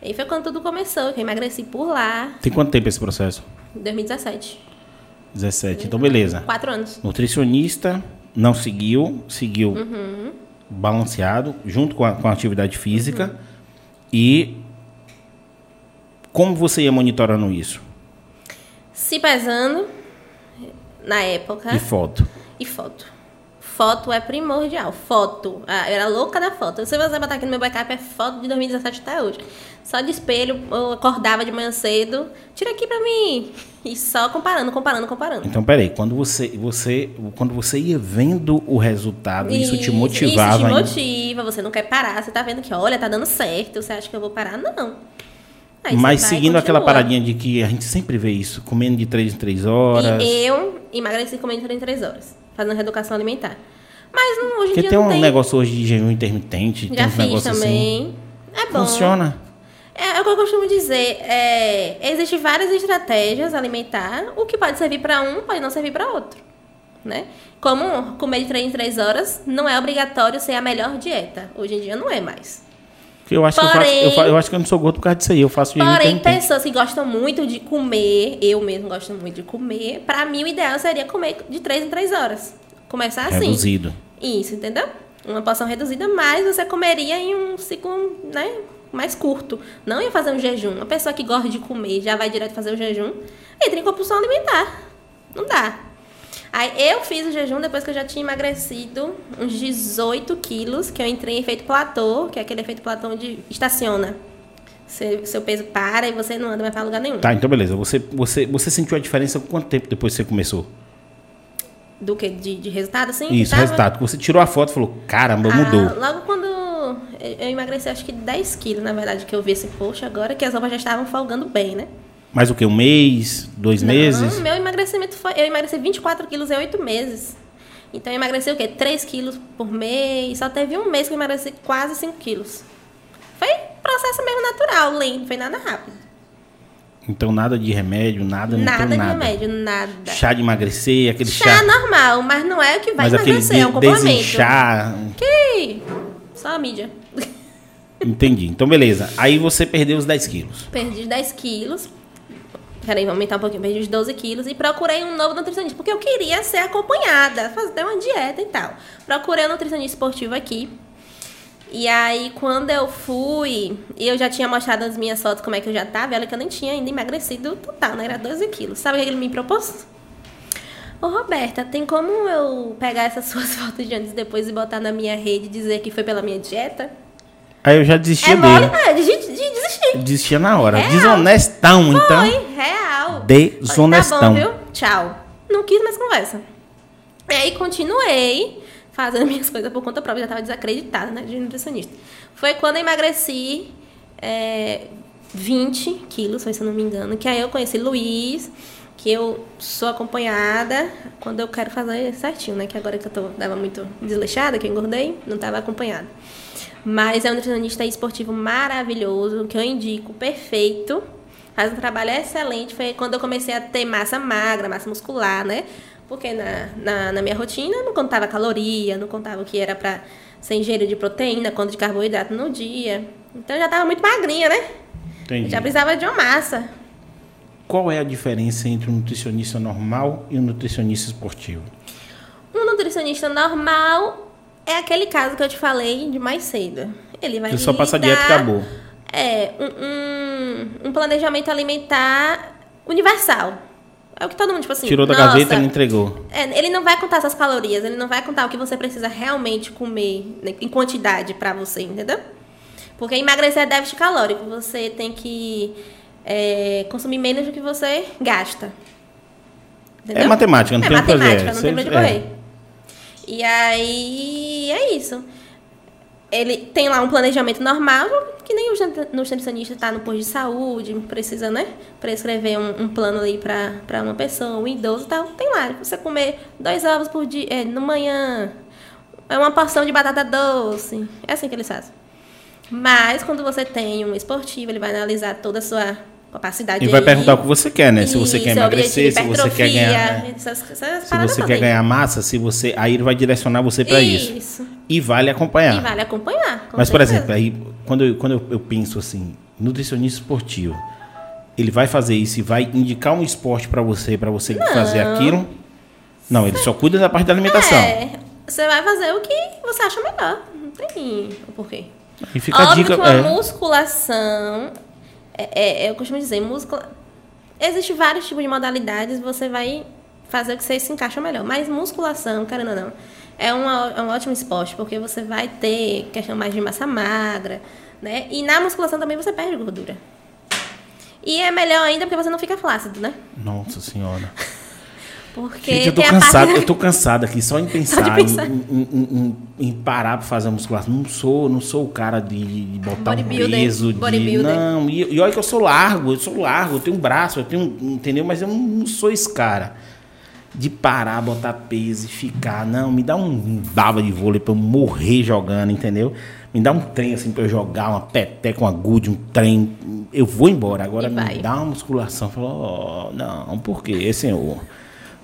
Aí foi quando tudo começou, que eu emagreci por lá, Tem quanto tempo esse processo? em 2017. 17. Então, beleza. Quatro anos. Nutricionista, não seguiu, seguiu Uhum. balanceado, junto com a, com a atividade física. E como você ia monitorando isso? Se pesando, na época. E foto. E foto. Foto é primordial. Foto. Ah, eu era louca da foto. Se você botar aqui no meu backup, é foto de 2017 até hoje. Só de espelho, eu acordava de manhã cedo. Tira aqui pra mim. E só comparando, comparando, comparando. Então, peraí, quando você, você, quando você ia vendo o resultado, isso, te motivava Isso te ainda? motiva, você não quer parar. Você tá vendo que, olha, tá dando certo. Você acha que eu vou parar? Não. Aí Mas seguindo aquela paradinha de que a gente sempre vê isso, comendo de 3 em 3 horas. E eu emagreci comendo 33 horas, fazendo reeducação alimentar. Mas não, hoje em Porque dia tem não um tem. negócio hoje de jejum intermitente, tem Já uns fiz negócios assim. também. É bom. Funciona. É, é o que eu costumo dizer. É, Existem várias estratégias alimentar. O que pode servir para um, pode não servir para outro. Né? Como comer de 3 em 3 horas não é obrigatório ser a melhor dieta. Hoje em dia não é mais. Porque eu acho, que eu, faço, Porém- eu, eu acho que eu não sou gordo por causa disso aí. Eu faço jejum Porém, pessoas que gostam muito de comer, eu mesmo gosto muito de comer, para mim o ideal seria comer de 3 em 3 horas. Começar assim. Reduzido. Isso, entendeu? Uma porção reduzida, mas você comeria em um ciclo, né, mais curto. Não ia fazer um jejum. Uma pessoa que gosta de comer já vai direto fazer o jejum, entra em compulsão alimentar. Não dá. Aí eu fiz o jejum depois que eu já tinha emagrecido uns 18 quilos, que eu entrei em efeito platô, que é aquele efeito platô onde estaciona. Seu, seu peso para e você não anda mais para lugar nenhum. Tá, então beleza. Você, você, você sentiu a diferença quanto tempo depois que você começou? Do que? De, de resultado, assim? Isso, Tava- resultado. Você tirou a foto e falou, caramba, Ah, mudou. logo quando eu eu emagreci, acho que 10 quilos, na verdade, que eu vi esse post agora, que as roupas já estavam folgando bem, né? Mais o que? Um mês? Dois meses? Não, meu emagrecimento foi. Eu emagreci 24 quilos em 8 meses. Então eu emagreci o quê? 3 quilos por mês. Só teve um mês que eu emagreci quase 5 quilos. Foi processo mesmo natural, lento, não foi nada rápido. Então nada de remédio, nada, nada de nada. remédio, nada. Chá de emagrecer, aquele Chá chá. normal, mas não é o que vai mas emagrecer, é um complemento. desinchar. Que? Só a mídia. Entendi. Então beleza. Aí você perdeu os 10 quilos. Perdi 10 quilos. Peraí, vou aumentar um pouquinho. Perdi os 12 quilos e procurei um novo nutricionista. Porque eu queria ser acompanhada, fazer uma dieta e tal. Procurei um nutricionista esportivo aqui. E aí, quando eu fui, eu já tinha mostrado as minhas fotos como é que eu já tava. Olha que eu nem tinha ainda emagrecido total, né? Era 12 quilos. Sabe o que ele me propôs? Ô, Roberta, tem como eu pegar essas suas fotos de antes e depois e botar na minha rede e dizer que foi pela minha dieta? Aí eu já desistia é dele. É, de, de, de desistir. Desistia na hora. Real. Desonestão, Foi, então. real. Desonestão. Tá bom, viu? Tchau. Não quis mais conversa. E aí continuei fazendo minhas coisas por conta própria. Já estava desacreditada, né? De nutricionista. Foi quando eu emagreci é, 20 quilos, se eu não me engano. Que aí eu conheci Luiz, que eu sou acompanhada quando eu quero fazer certinho, né? Que agora que eu tô, tava muito desleixada, que eu engordei, não estava acompanhada. Mas é um nutricionista esportivo maravilhoso, que eu indico, perfeito. Faz um trabalho excelente. Foi quando eu comecei a ter massa magra, massa muscular, né? Porque na, na, na minha rotina não contava caloria, não contava o que era para ser ingerido de proteína, quanto de carboidrato no dia. Então eu já estava muito magrinha, né? Entendi. Já precisava de uma massa. Qual é a diferença entre um nutricionista normal e um nutricionista esportivo? Um nutricionista normal é aquele caso que eu te falei de mais cedo. Ele vai Ele só passa a dieta e acabou. É, um, um, um, planejamento alimentar universal. É o que todo mundo, tipo assim. Tirou da gaveta e não entregou. É, ele não vai contar essas calorias, ele não vai contar o que você precisa realmente comer né, em quantidade para você, entendeu? Porque emagrecer é déficit calórico. Você tem que é, consumir menos do que você gasta. Entendeu? É matemática, não é tem matemática, não tem pra onde correr. E aí é isso. Ele tem lá um planejamento normal, que nem o nutricionista está no posto de saúde, precisa, né? Prescrever um, um plano ali para uma pessoa, um idoso e tal. Tem lá, você comer dois ovos por dia, é, no manhã, é uma porção de batata doce. É assim que eles fazem. Mas quando você tem um esportivo, ele vai analisar toda a sua capacidade. E vai perguntar o que você quer, né? Se você quer emagrecer, se você quer ganhar. Né? Essas, essas se você quer ganhar massa, se você. Aí ele vai direcionar você para isso. Isso. E vale acompanhar. E vale acompanhar. Mas, por exemplo, aí quando, eu, quando eu, penso assim, nutricionista esportivo, ele vai fazer isso e vai indicar um esporte para você, para você Não. fazer aquilo. Não, ele só cuida da parte da alimentação. É, você vai fazer o que você acha melhor. Não tem o porquê. E fica a Óbvio dica. que uma é, musculação, é, é, eu costumo dizer, muscula... existe vários tipos de modalidades, você vai fazer o que você se encaixa melhor. Mas musculação, querendo ou não, é, uma, é um ótimo esporte, porque você vai ter questão mais de massa magra, né? E na musculação também você perde gordura. E é melhor ainda porque você não fica flácido, né? Nossa senhora. Porque Gente, eu tô cansado, parte... eu tô cansado aqui só em pensar, de pensar. Em, em- em- em parar pra fazer a musculação. Não sou, não sou o cara de, de botar um peso de. Não, e, e olha que eu sou largo, eu sou largo, eu tenho um braço, eu tenho. Entendeu? Mas eu não, não sou esse cara. De parar, botar peso e ficar. Não, me dá um baba de vôlei pra eu morrer jogando, entendeu? Me dá um trem assim pra eu jogar, uma peteca, uma gude, um trem. Eu vou embora. Agora me dá uma musculação. Falou, ó, não, por quê, senhor?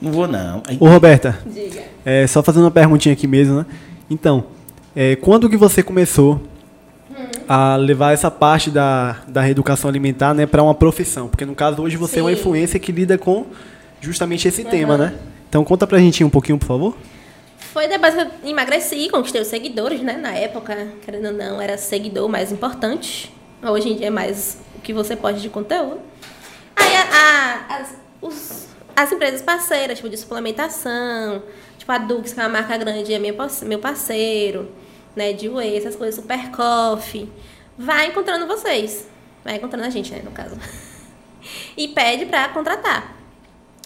Não vou não. Aí, Ô, Roberta, Diga. é, só fazendo uma perguntinha aqui mesmo, né? Então, é, quando que você começou a levar essa parte da, da reeducação alimentar né, para uma profissão? Porque no caso hoje você é uma Sim. influência que lida com justamente esse tema, né? Então conta pra gente um pouquinho, por favor. Foi depois que eu emagreci, conquistei os seguidores, né? Na época, querendo ou não, era seguidor mais importante. Hoje em dia é mais o que você pode de conteúdo. Aí a- a- as, os- as empresas parceiras, tipo de suplementação, tipo a Dux, que é uma marca grande, é meu, parce- meu parceiro, né? De whey, essas coisas, Super Coffee. Vai encontrando vocês. Vai encontrando a gente, né? No caso. E pede pra contratar.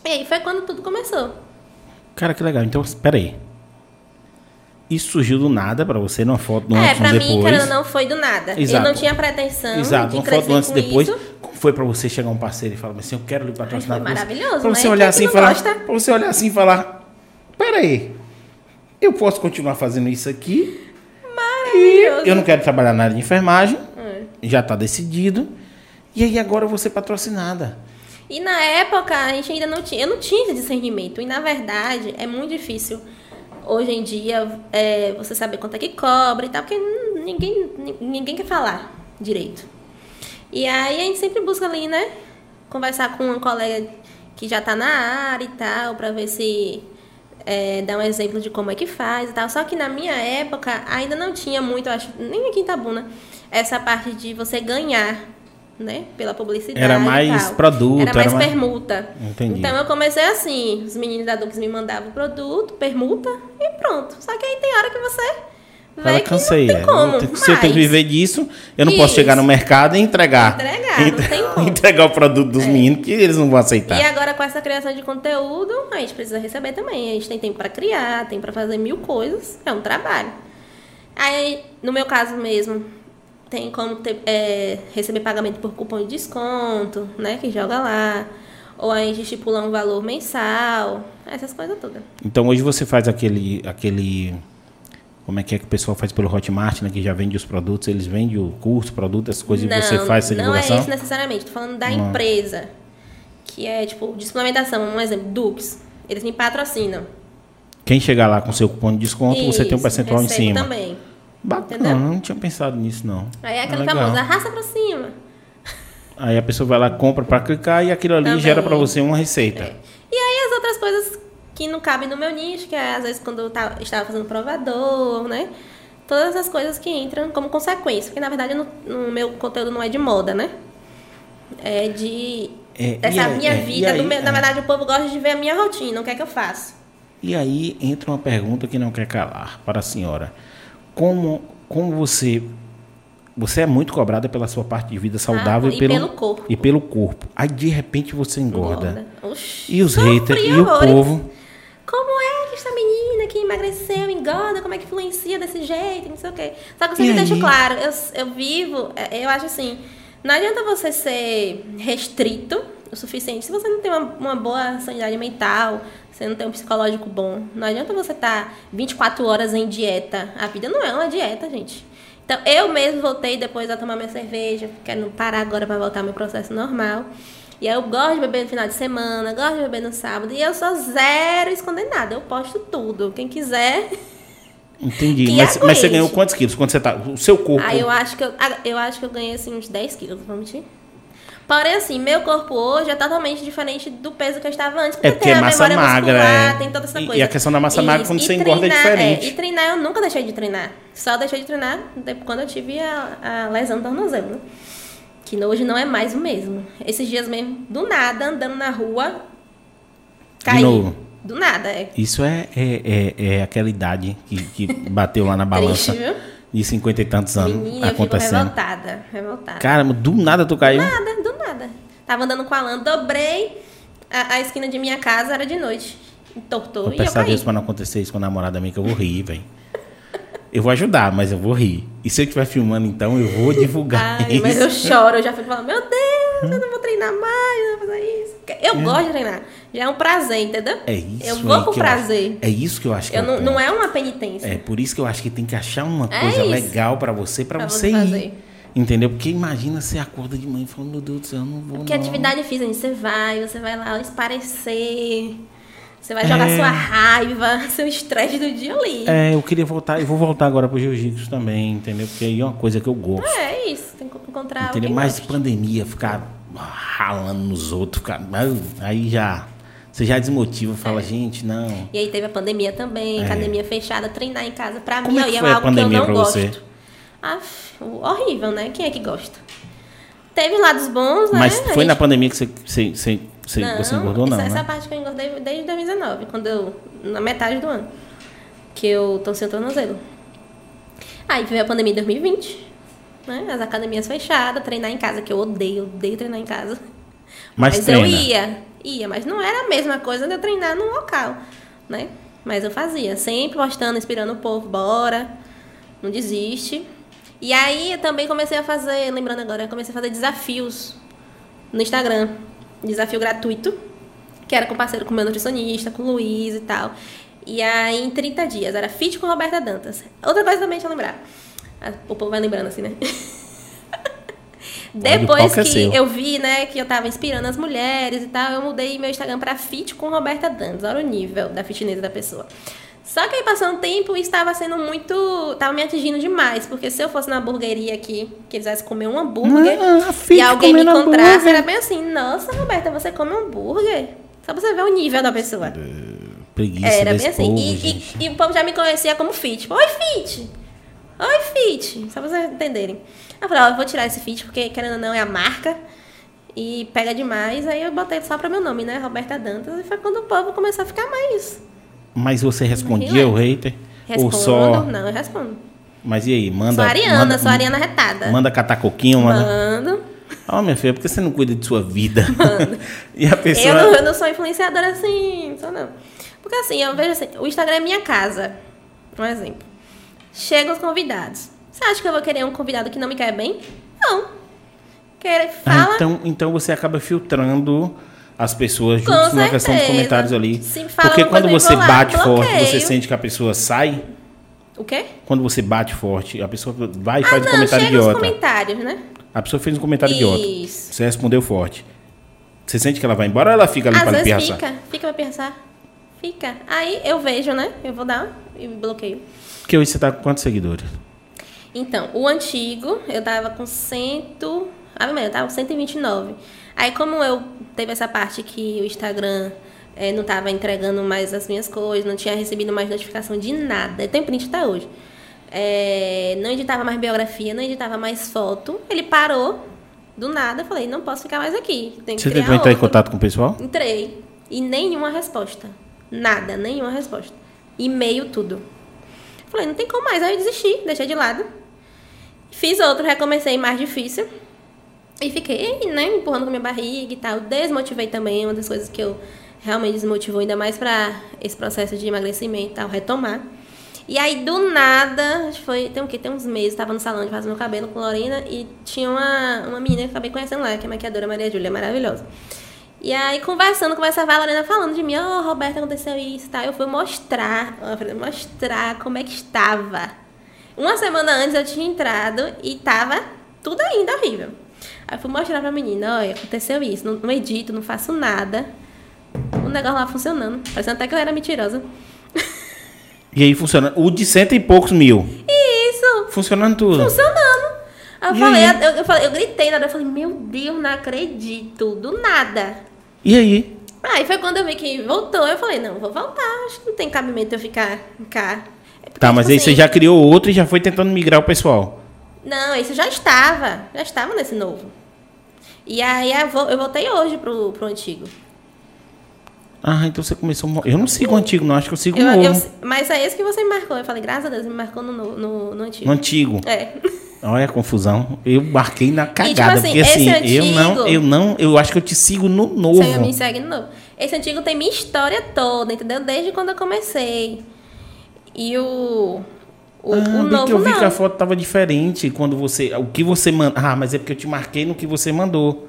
E aí foi quando tudo começou. Cara, que legal. Então, espera aí. Isso surgiu do nada pra você numa foto do É, antes e pra um mim, depois. querendo ou não, foi do nada. Exato. Eu não tinha pretensão Exato, de uma crescer foto do antes e depois. isso. Foi pra você chegar um parceiro e falar assim, eu quero lhe patrocinar? Ai, foi maravilhoso, Pra né? você Quem olhar assim e falar, gosta? pra você olhar assim e falar, pera aí, eu posso continuar fazendo isso aqui Maravilhoso. e eu não quero trabalhar na área de enfermagem, É. já tá decidido, e aí agora eu vou ser patrocinada. E na época, a gente ainda não tinha... Eu não tinha esse discernimento. E, na verdade, é muito difícil, hoje em dia, é, você saber quanto é que cobra e tal. Porque ninguém, ninguém quer falar direito. E aí, a gente sempre busca ali, né? Conversar com um colega que já tá na área e tal, pra ver se... é, dar um exemplo de como é que faz e tal. Só que na minha época ainda não tinha muito, acho, nem aqui em Itabuna, essa parte de você ganhar né? Pela publicidade. Era mais produto. Era mais era permuta. Mais... Entendi. Então eu comecei assim: os meninos da Dux me mandavam produto, permuta e pronto. Só que aí tem hora que você Fala, cansei. Não tem é. como, se eu tenho que viver disso, eu não Isso. posso chegar no mercado e entregar. Entregar, Entre... não tem como. Entregar o produto dos é. meninos que eles não vão aceitar. E agora com essa criação de conteúdo, a gente precisa receber também. A gente tem tempo para criar, tem para fazer mil coisas. É um trabalho. Aí, no meu caso mesmo, tem como ter, é, receber pagamento por cupom de desconto, né? Que joga lá. Ou a gente estipula um valor mensal, essas coisas todas. Então hoje você faz aquele, aquele como é que é que o pessoal faz pelo Hotmart, né? Que já vende os produtos, eles vendem o curso, produto, essas coisas não, e você faz essa divulgação? Não é isso necessariamente, tô falando da não. empresa. Que é, tipo, de suplementação, um exemplo, Dux. Eles me patrocinam. Quem chegar lá com seu cupom de desconto, isso, você tem um percentual em cima. também. Bacana, Entendeu? não tinha pensado nisso, não. Aí é aquele é famoso, arrasta pra cima. Aí a pessoa vai lá, compra para clicar e aquilo ali também. gera para você uma receita. É. E aí as outras coisas que não cabem no meu nicho, que é às vezes quando eu tá, estava fazendo provador, né? Todas as coisas que entram como consequência. Porque na verdade no, no meu conteúdo não é de moda, né? É de. É, dessa minha é, vida. Aí, meu, na é. verdade, o povo gosta de ver a minha rotina, o que é que eu faço. E aí entra uma pergunta que não quer calar para a senhora. Como, como você você é muito cobrada pela sua parte de vida saudável ah, e, pelo, pelo, corpo. E pelo corpo. Aí de repente você engorda. engorda. Oxi, e os haters e o povo. Como é que esta menina que emagreceu, engorda, como é que influencia desse jeito, não sei o quê. Só que eu sempre deixo claro, eu, eu vivo, é, eu acho assim, não adianta você ser restrito o suficiente se você não tem uma, uma boa sanidade mental, você não tem um psicológico bom. Não adianta você estar tá 24 horas em dieta. A vida não é uma dieta, gente. Então, eu mesmo voltei depois a tomar minha cerveja, quero parar agora para voltar ao meu processo normal. E aí eu gosto de beber no final de semana, gosto de beber no sábado. E eu sou zero escondendo Eu posto tudo. Quem quiser. Entendi. Mas, mas, você ganhou quantos quilos? Quando você tá. O seu corpo. Ah, eu acho que eu, ah, eu acho que eu ganhei assim uns 10 quilos, vamos mentir. Porém, assim, meu corpo hoje é totalmente diferente do peso que eu estava antes. Porque é porque tem é massa magra. Muscular, é. Tem toda essa coisa. E a questão da massa magra, quando você treinar, engorda, é diferente. É, e treinar, eu nunca deixei de treinar. Só deixei de treinar quando eu tive a, a lesão do tornozelo, né? Que hoje não é mais o mesmo. Esses dias mesmo, do nada, andando na rua, caí. Do nada, é. Isso é, é, é, é aquela idade que, que bateu lá na balança. Triste, viu? De cinquenta e tantos anos Menina, acontecendo. Eu revoltada, revoltada. Caramba, do nada tu caiu? Do nada, do nada. Tava andando com a lã, dobrei, a, a, esquina de minha casa era de noite. Entortou vou e eu caí. Deus pra não acontecer isso com a namorada minha, que eu vou rir, velho. Eu vou ajudar, mas eu vou rir. E se eu estiver filmando, então, eu vou divulgar Ai, isso. Mas eu choro, eu já fico falando, meu Deus, eu não vou treinar mais, eu vou fazer isso. Eu é. gosto de treinar. Já é um prazer, entendeu? É isso. Eu vou com prazer. Acho, é isso que eu acho que eu é não, não é uma penitência. É por isso que eu acho que tem que achar uma é coisa legal para você, para você, você ir. Fazer. Entendeu? Porque imagina você acorda de manhã e fala, meu Deus do céu, eu não vou. Porque não. atividade física, você vai, você vai lá esparecer. Você vai jogar é... sua raiva, seu estresse do dia ali. É, eu queria voltar, eu vou voltar agora pro jiu-jitsu também, entendeu? Porque aí é uma coisa que eu gosto. É, isso, tem que encontrar Entendeu? Mais pandemia, ficar ralando nos outros, ficar, aí já você já desmotiva, fala, é. gente, não. E aí teve a pandemia também, é. academia fechada, treinar em casa pra Como mim é, é algo que eu não gosto. Você? Af, horrível, né? Quem é que gosta? Teve lados bons, né? Mas foi gente... na pandemia que você, você, você você, não, você engordou, não? Essa, né? essa parte que eu engordei desde 2019, quando eu. Na metade do ano. Que eu tô sem tornozelo. Aí veio a pandemia em 2020. Né? As academias fechadas, treinar em casa, que eu odeio, odeio treinar em casa. Mas, mas eu ia, ia, mas não era a mesma coisa de eu treinar no local, né? Mas eu fazia, sempre postando, inspirando o povo, bora, não desiste. E aí eu também comecei a fazer, lembrando agora, eu comecei a fazer desafios no Instagram desafio gratuito, que era com parceiro com o meu nutricionista, com o Luiz e tal. E aí, em 30 dias, era fit com Roberta Dantas. Outra coisa também, deixa eu lembrar. Ah, o povo vai lembrando assim, né? Depois é que eu vi, né, que eu tava inspirando as mulheres e tal, eu mudei meu Instagram pra fit com Roberta Dantas. Olha o nível da fitness da pessoa. Só que aí passando o tempo, estava sendo muito. Tava me atingindo demais. Porque se eu fosse na hamburgueria aqui, que quisesse comer um hambúrguer, ah, e alguém me encontrasse, hambúrguer. era bem assim, nossa, Roberta, você come hambúrguer? Só pra você ver o nível da pessoa. Preguiça era bem assim. Povo, e, e, e, o povo já me conhecia como fit. Oi, fit! Oi, Fit! Só pra vocês entenderem. Eu falei, ó, eu vou tirar esse Fit porque, querendo ou não, é a marca. E pega demais. Aí eu botei só pra meu nome, né? Roberta Dantas. E foi quando o povo começou a ficar mais. Mas você respondia o hater? Respondo. Ou só... Não, eu respondo. Mas e aí? Manda. Sou Ariana, manda, sou Ariana retada. Manda catar coquinho, manda. Mando. Ó, oh, minha filha, por que você não cuida de sua vida? Mano. e a pessoa. Eu não, eu não sou influenciadora assim, só não. Porque assim, eu vejo assim, o Instagram é minha casa. Um exemplo. Chegam os convidados. Você acha que eu vou querer um convidado que não me quer bem? Não. Quer, fala. Ah, então, então você acaba filtrando as pessoas juntos na questão dos comentários ali. Sim, fala Porque quando você bate forte, bloqueio. você sente que a pessoa sai. O quê? Quando você bate forte, a pessoa vai e faz ah, um não, comentário chega idiota. comentários, né? A pessoa fez um comentário idiota. Isso. Você respondeu forte. Você sente que ela vai embora ou ela fica ali Às pra vezes pirraçar? fica, fica pra pensar. Fica. Aí eu vejo, né? Eu vou dar e bloqueio. Porque hoje você tá com quantos seguidores? Então, o antigo, eu tava com cento... Ah, meu, eu tava com 129. Aí, como eu teve essa parte que o Instagram eh, não tava entregando mais as minhas coisas, não tinha recebido mais notificação de nada. Tem print até hoje. Eh, não editava mais biografia, não editava mais foto. Ele parou do nada. Eu falei, não posso ficar mais aqui. Você tentou entrar em contato com o pessoal? Entrei. E nenhuma resposta. Nada, nenhuma resposta. E-mail, tudo. Falei, não tem como mais. Aí eu desisti, deixei de lado. Fiz outro, recomecei mais difícil. E fiquei, né, empurrando com minha barriga e tal. Desmotivei também, uma das coisas que eu realmente desmotivou, ainda mais pra esse processo de emagrecimento e tal, retomar. E aí, do nada, foi, tem o quê? Tem uns meses, tava no salão de fazer meu cabelo com Lorena e tinha uma, uma menina que eu acabei conhecendo lá, que é a maquiadora Maria Júlia, maravilhosa. E aí, conversando, conversava a Lorena falando de mim, ô, oh, Roberta, aconteceu isso e tal. Eu fui mostrar, mostrar como é que estava. Uma semana antes eu tinha entrado e tava tudo ainda horrível. Aí fui mostrar pra menina, olha, aconteceu isso, não, não edito, não faço nada. O negócio lá funcionando, parecendo até que eu era mentirosa. E aí funciona. O de cento e poucos mil. Isso, Funcionando tudo. funcionando. Eu E falei, eu, eu falei, eu gritei na hora, eu falei, meu Deus, não acredito, do nada. E aí? Aí foi quando eu vi que voltou, eu falei, não, vou voltar, acho que não tem cabimento eu ficar cá. É porque, Tá, mas tipo aí você assim, já criou outro e já foi tentando migrar o pessoal. Não, isso já estava, já estava nesse novo. E aí eu vo- eu voltei hoje pro, pro antigo. Ah, então você começou. Eu não sigo o antigo, não. Acho que eu sigo o novo. eu- mas é esse que você me marcou. Eu falei, graças a Deus, me marcou no, no, no- no antigo. No antigo. É. Olha a confusão. Eu marquei na cagada. tipo assim, porque assim, eu não, antigo- eu não, eu acho que eu te sigo no novo. Você me segue de novo. Esse antigo tem minha história toda, entendeu? Desde quando eu comecei. E o. O, ah, o novo que eu vi não. que a foto tava diferente quando você. O que você manda. Ah, mas é porque eu te marquei no que você mandou.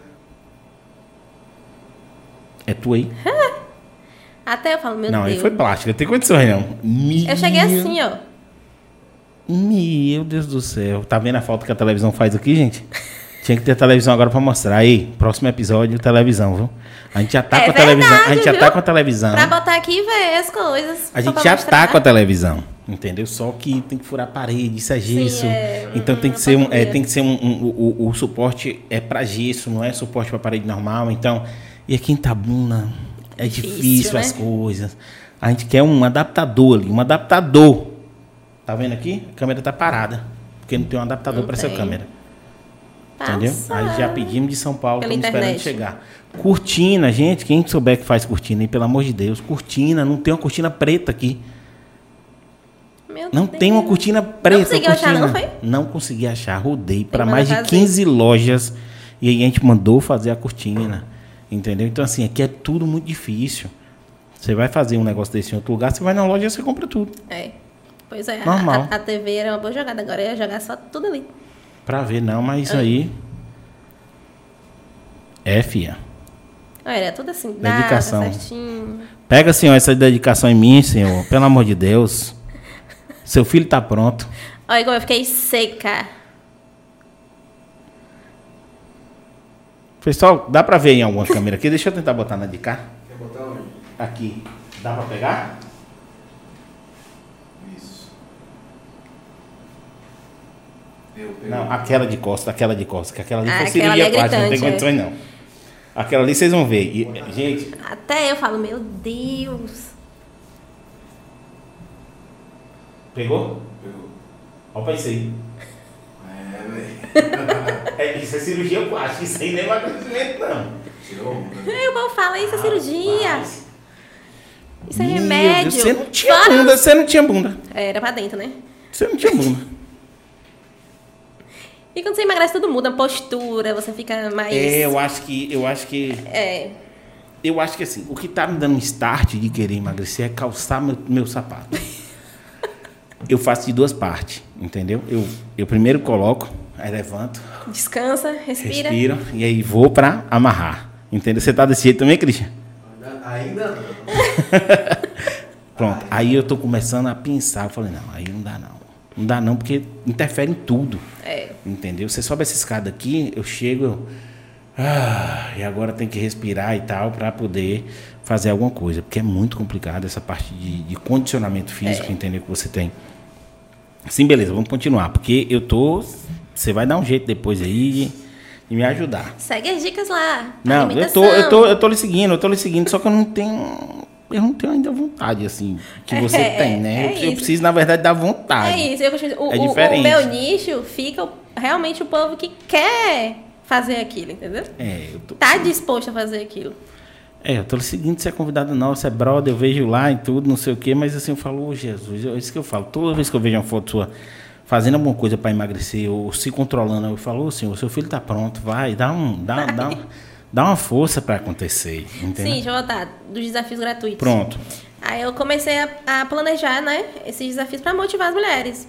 É tu aí? Até eu falo, meu não, aí Deus. foi plástica, tem condições não. Meu, Eu cheguei assim, ó. Meu Deus do céu. Tá vendo a falta que a televisão faz aqui, gente? Tinha que ter televisão agora pra mostrar. Aí, próximo episódio, televisão, viu? A gente já tá É com a televisão. A verdade, gente já viu? tá com a televisão. Pra botar aqui e ver as coisas. A gente já mostrar. tá com a televisão, entendeu? Só que tem que furar a parede, isso é gesso. é, então tem que ser um, é, patologia. tem que ser um, um- o, o- suporte é para gesso, não é suporte para parede normal. Então, e aqui em Tabuna é Difícil, difícil, né? as coisas. A gente quer um adaptador ali, um adaptador. Tá vendo aqui? A câmera tá parada, porque não tem um adaptador para essa câmera. Entendeu? Passa. Aí já pedimos de São Paulo, Pela estamos esperando chegar. Cortina, gente, quem souber que faz cortina pelo amor de Deus, cortina, não tem uma cortina preta aqui. Meu Não Deus. tem uma cortina preta. conseguiu achar, cortina. não foi? Não consegui achar. Rodei para mais de mandar fazer. 15 lojas e aí a gente mandou fazer a cortina. Entendeu? Então, assim, aqui é tudo muito difícil. Você vai fazer um negócio desse em outro lugar, você vai na loja e você compra tudo. É. Pois é, a- Normal. A, a TV era uma boa jogada, agora eu ia jogar só tudo ali. Pra ver, não, mas Ah. isso aí. É, fia. Olha, era tudo assim, Dedicação. certinho. Pega, senhor, essa dedicação em mim, senhor. Pelo amor de Deus. Seu filho tá pronto. Olha como eu fiquei seca. Pessoal, dá pra ver em alguma câmera aqui? Deixa eu tentar botar na de cá. Quer botar onde? Aqui. Dá pra pegar? Isso. Não, aquela de costa, aquela de costa, que aquela ali Ah, foi aquela cirurgia é plástica, não tem condições não. Aquela ali vocês vão ver. E, gente, Até eu falo, meu Deus. Pegou? Pegou. Olha pra isso aí. É, velho. é, isso é cirurgia plástica, isso aí nem é emagrecimento, não. Tirou onda. O povo fala, isso é cirurgia. Isso é Meu remédio. Deus, você não tinha Fora... bunda, você não tinha bunda. É, era pra dentro, né? Você não tinha bunda. E quando você emagrece, tudo muda, a postura, você fica mais. É, eu acho que. Eu acho que. É. Eu acho que assim, o que tá me dando um start de querer emagrecer é calçar meu, meu sapato. Eu faço de duas partes, entendeu? Eu, eu primeiro coloco, aí levanto. Descansa, respira. Respiro, e aí vou pra amarrar. Entendeu? Você tá desse jeito também, Cristian? Ainda não. Pronto. Aí eu tô começando a pensar. Eu falei, não, aí não dá não. Não dá não, porque interfere em tudo. É. Entendeu? Você sobe essa escada aqui, eu chego. Eu, ah, e agora tem que respirar e tal para poder fazer alguma coisa. Porque é muito complicado essa parte de, de condicionamento físico, é. entendeu? Que você tem. Sim, beleza, vamos continuar. Porque eu tô. Você vai dar um jeito depois aí de me ajudar. Segue as dicas lá. Não, eu tô, eu tô, eu tô lhe seguindo, eu tô lhe seguindo, só que eu não tenho eu não tenho ainda vontade, assim, que você é, tem, né? É eu, eu, preciso, na verdade, da vontade. É isso, eu, o, é diferente. O, meu nicho fica realmente o povo que quer fazer aquilo, entendeu? É, eu tô... Tá disposto a fazer aquilo. É, eu tô seguindo, você é convidado não, você é brother, eu vejo lá e tudo, não sei o quê, mas assim, eu falo, oh, Jesus, é isso que eu falo, toda vez que eu vejo uma foto sua fazendo alguma coisa para emagrecer ou se controlando, eu falo, oh, senhor, seu filho tá pronto, vai, dá um, dá, vai. dá, dá uma força para acontecer, entendeu? Sim, deixa eu voltar, dos desafios gratuitos. Pronto. Aí eu comecei a, a planejar, né, esses desafios para motivar as mulheres.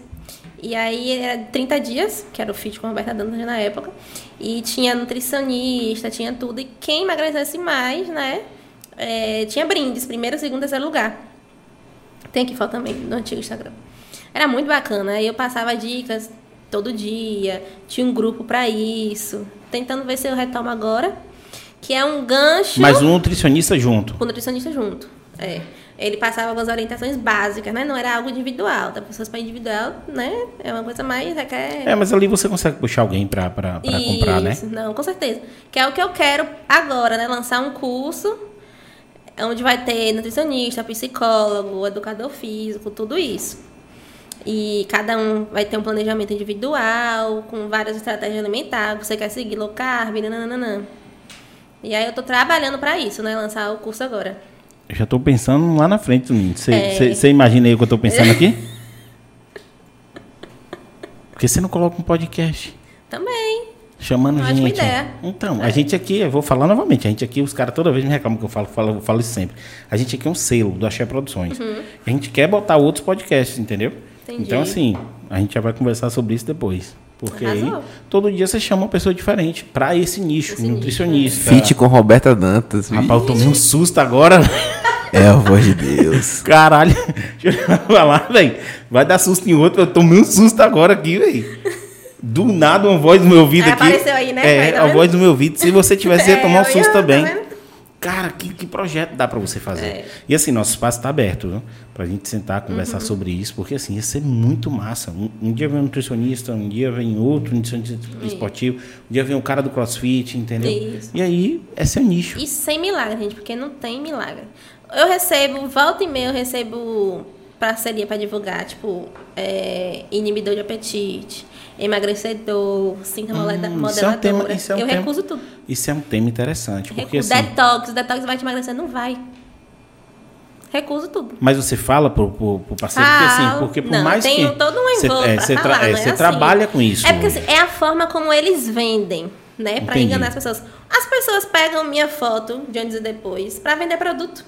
E aí era 30 dias, que era o fit com a Roberta Dantas na época. E tinha nutricionista, tinha tudo. E quem emagrecesse mais, né? É, tinha brindes, primeiro, segundo, terceiro lugar. Tem aqui foto também no antigo Instagram. Era muito bacana. Aí eu passava dicas todo dia. Tinha um grupo para isso. Tentando ver se eu retomo agora. Que é um gancho. Mas um nutricionista junto. Com um nutricionista junto. É ele passava algumas orientações básicas, né? Não era algo individual. Da pessoas para individual, né? É uma coisa mais requer. É, mas ali você consegue puxar alguém para comprar, né? Não, com certeza. Que é o que eu quero agora, né? Lançar um curso onde vai ter nutricionista, psicólogo, educador físico, tudo isso. E cada um vai ter um planejamento individual, com várias estratégias alimentares. Você quer seguir low carb, nananana. E aí eu tô trabalhando para isso, né? Lançar o curso agora. Eu já estou pensando lá na frente, Você é. imagina aí o que eu estou pensando aqui? Por que você não coloca um podcast? Também. Chamando a gente. Ideia. Então, é. a gente aqui, eu vou falar novamente, a gente aqui, os caras toda vez me reclamam que eu falo, falo, eu falo isso sempre. A gente aqui é um selo do Axé Produções. Uhum. A gente quer botar outros podcasts, entendeu? Entendi. Então, assim, a gente já vai conversar sobre isso depois. Porque Arrasou. aí, todo dia você chama uma pessoa diferente para esse nicho, esse nutricionista. Fit com Roberta Dantas. Rapaz, eu tomei um susto agora. É a voz de Deus. Caralho, deixa eu falar, velho. Vai dar susto em outro. Eu tomei um susto agora aqui, velho. Do nada, uma voz no meu ouvido aqui. Apareceu aí, né? É, tá a voz no meu ouvido. Se você tivesse, ia tomar um susto também. Tá Cara, que, que projeto dá para você fazer? É. E assim, nosso espaço está aberto, viu? Pra gente sentar, conversar uhum. sobre isso, porque assim, ia ser muito massa. Um, um, dia vem um nutricionista, um dia vem outro nutricionista isso. esportivo, um dia vem um cara do crossfit, entendeu? Isso. E aí, esse é o nicho. E sem milagre, gente, porque não tem milagre. Eu recebo, volta e meia, eu recebo parceria para divulgar, tipo, é, inibidor de apetite, emagrecedor, síntoma hum, modeladora. Isso é um tema, isso é um eu tema, recuso tudo. Isso é um tema interessante. Porque, assim, detox, detox vai te emagrecer? Não vai. Recuso tudo. Mas você fala pro, pro, pro parceiro, ah, porque assim, porque por não, mais tem que... todo um envolvo é, você, tra é, você assim. trabalha com isso. É porque assim, é a forma como eles vendem, né? Para enganar as pessoas. As pessoas pegam minha foto de antes e depois para vender produto.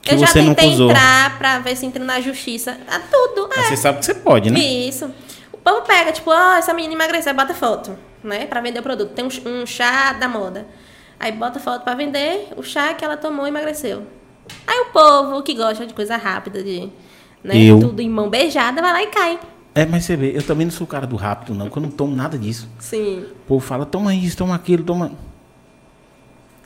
Que eu já tentei entrar para ver se entra na justiça. A tudo. Mas é. você sabe que você pode, né? Isso. O povo pega, tipo, ó, oh, essa menina emagreceu, bota foto, né? Para vender o produto. Tem um, um chá da moda. Aí bota foto para vender o chá que ela tomou e emagreceu. Aí o povo que gosta de coisa rápida, de né, eu... tudo em mão beijada, vai lá e cai. É, mas você vê, eu também não sou o cara do rápido, não, porque eu não tomo nada disso. Sim. O povo fala, toma isso, toma aquilo, toma.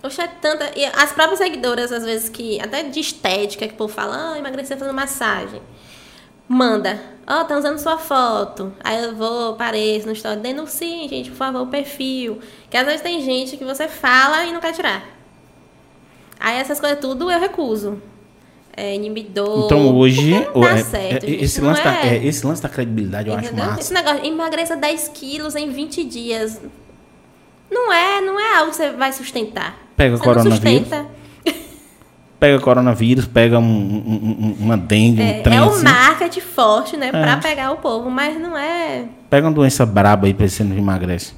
Oxe, é tanta. E as próprias seguidoras, às vezes, que. Até de estética, que o povo fala, ah, emagrecer fazendo massagem. Manda. Ó, oh, tá usando sua foto. Aí eu vou, apareço no story. Denuncie, gente, por favor, o perfil. Que às vezes tem gente que você fala e não quer tirar. Aí essas coisas tudo eu recuso. é, inibidor. Então hoje. Não dá é, certo, é, gente, esse, não lance da, é. é, esse lance da credibilidade eu acho Entendeu? massa. Esse negócio, emagreça 10 quilos em 20 dias. Não é, não é algo que você vai sustentar. Pega você não coronavírus, sustenta. Pega coronavírus, pega um, um- um- uma dengue, um É, trem é o assim. marketing forte, né? Pra É. pegar o povo, mas não é. Pega uma doença braba aí pra você não emagrece.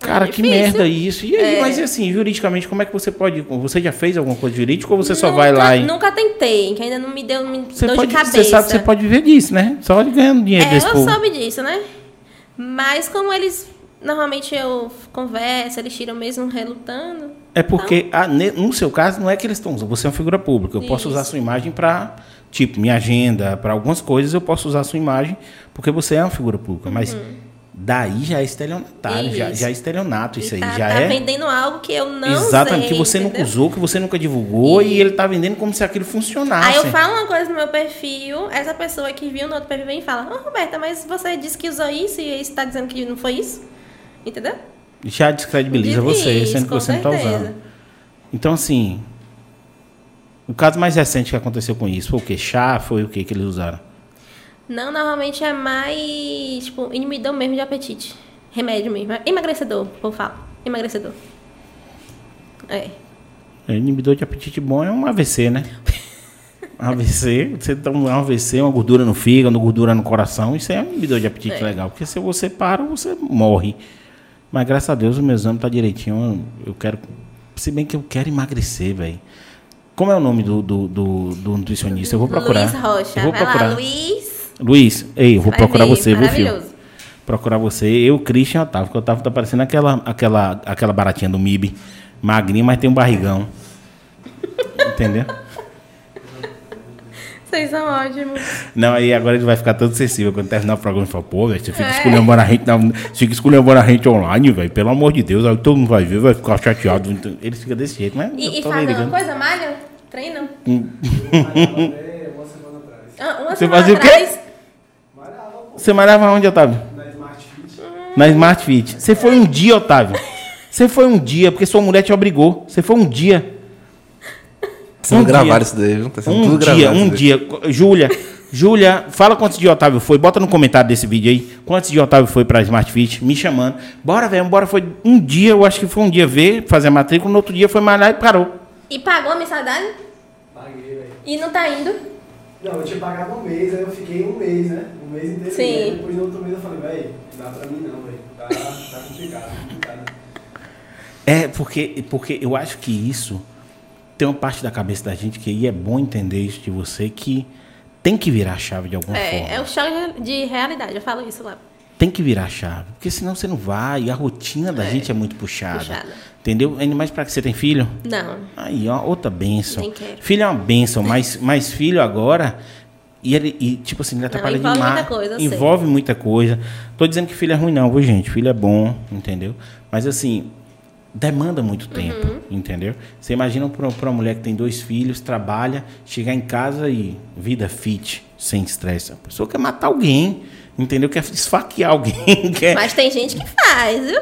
Cara, que É difícil. merda isso. E aí, É. mas assim, juridicamente, como é que você pode. Você já fez alguma coisa jurídica ou você só nunca, vai lá e. Nunca tentei, que ainda não me deu me Você, dor pode, de cabeça. você sabe que você pode viver disso, né? Só ganhando dinheiro É, desse eu povo. soube disso, né? Mas como eles. Normalmente eu converso, eles tiram mesmo relutando. É porque, ah, ne- no seu caso, não é que eles estão usando. Você é uma figura pública. Eu posso usar a Isso. sua imagem para, tipo, minha agenda, para algumas coisas eu posso usar a sua imagem, porque você é uma figura pública. Mas daí já é estelionatário, já, Uhum. Isso. já é estelionato isso E aí. tá, já tá é. vendendo algo que eu não Exatamente, sei, que você nunca entendeu? usou, que você nunca divulgou, e ele tá vendendo como se aquilo funcionasse. Aí eu falo uma coisa no meu perfil, essa pessoa que viu no outro perfil vem e fala, ô Roberta, mas você disse que usou isso e você tá dizendo que não foi isso? Entendeu? Já descredibiliza você, sendo que você não tá certeza. usando. Então, assim, o caso mais recente que aconteceu com isso foi o quê? Chá? Foi o quê que eles usaram? Não, normalmente é mais, tipo, inibidor mesmo de apetite. Remédio mesmo. É Emagrecedor, o povo fala. Emagrecedor. É. É, inibidor de apetite bom é um AVC, né? AVC, você toma um AVC, uma gordura no fígado, gordura no coração, isso é um inibidor de apetite É. legal. Porque se você para, você morre. Mas graças a Deus o meu exame tá direitinho. Eu quero. Se bem que eu quero emagrecer, velho. Como é o nome do, do, do, do nutricionista? Eu vou procurar. Luiz Rocha. Eu vou Vai procurar. lá, Luiz. Luiz, ei, eu vou Vai procurar ver, você, viu, filho? Procurar você. Eu, Christian Otávio, porque o Otávio tá parecendo aquela, aquela, aquela baratinha do MIB. Magrinha, mas tem um barrigão. Entendeu? Vocês são ótimos. Não, aí agora ele vai ficar todo sensível quando terminar o programa e falar, pô, velho, você fica É. esculhambando a gente, na, fica esculhambando a gente online, velho, pelo amor de Deus, aí todo mundo vai ver, vai ficar chateado. Então, Ele fica desse jeito, mas E, e fazem uma coisa? Treinam? Uma semana atrás. Ah, Uma Você fazia o quê? atrás, Malhava, Você malhava onde, Otávio? na Smart Fit. Na Smart Fit. Você foi um dia, Otávio. Você foi um dia, porque sua mulher te obrigou. Você foi um dia. Tá sendo Um gravado dia. isso daí, viu? Tá sendo Um tudo dia, gravado. um dia. Júlia, Júlia, fala quantos dias Otávio foi. Bota no comentário desse vídeo aí. Quantos dias Otávio foi pra Smart Fit, me chamando. Bora, velho, bora. Foi um dia, eu acho que foi um dia ver, fazer a matrícula. No outro dia foi malhar e parou. E pagou a mensalidade? Paguei, velho. E não tá indo? Não, eu tinha pagado um mês, aí eu fiquei um mês, né? Um mês inteiro. Sim. Aí depois no outro mês eu falei, velho, não dá pra mim não, velho. Tá, tá complicado, complicado. É, porque, porque eu acho que isso tem uma parte da cabeça da gente que aí é bom entender isso de você que tem que virar a chave de alguma forma. É, é o choque de realidade, eu falo isso lá. Tem que virar a chave. Porque senão você não vai. E a rotina da gente é muito puxada. Puxada. Entendeu? Ainda mais para que você tem filho. Não. Aí, ó, outra benção. Nem quero. Filho é uma benção, mas, mas filho agora. E, ele, e tipo assim, ele atrapalha envolve demais. muita coisa, eu sei. envolve muita coisa. Tô dizendo que filho é ruim, não, viu, gente? Filho é bom, entendeu? Mas assim, demanda muito tempo, Uhum. entendeu? Você imagina para uma mulher que tem dois filhos, trabalha, chegar em casa e vida fit, sem estresse. A pessoa quer matar alguém, entendeu? Quer esfaquear alguém. Quer... Mas tem gente que faz, viu?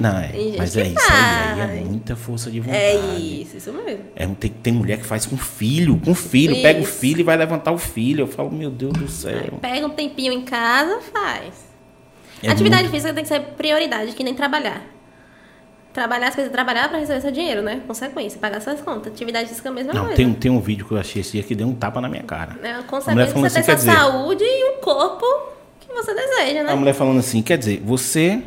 Não, é. Mas é isso aí, aí é faz. muita força de vontade. É isso, isso mesmo. É, tem, tem mulher que faz com filho, com filho, pega o Isso. filho e vai levantar o filho. Eu falo, meu Deus do céu. Pega um tempinho em casa, faz. É Atividade muito- física tem que ser prioridade, que nem trabalhar. Trabalhar, as coisas, trabalhar pra receber seu dinheiro, né? Consequência, pagar suas contas. Atividade física é a mesma Não, coisa. tem, um- tem um vídeo que eu achei esse dia que deu um tapa na minha cara. É uma consequência você assim, dizer- saúde e um corpo que você deseja, né? A mulher falando assim, quer dizer, você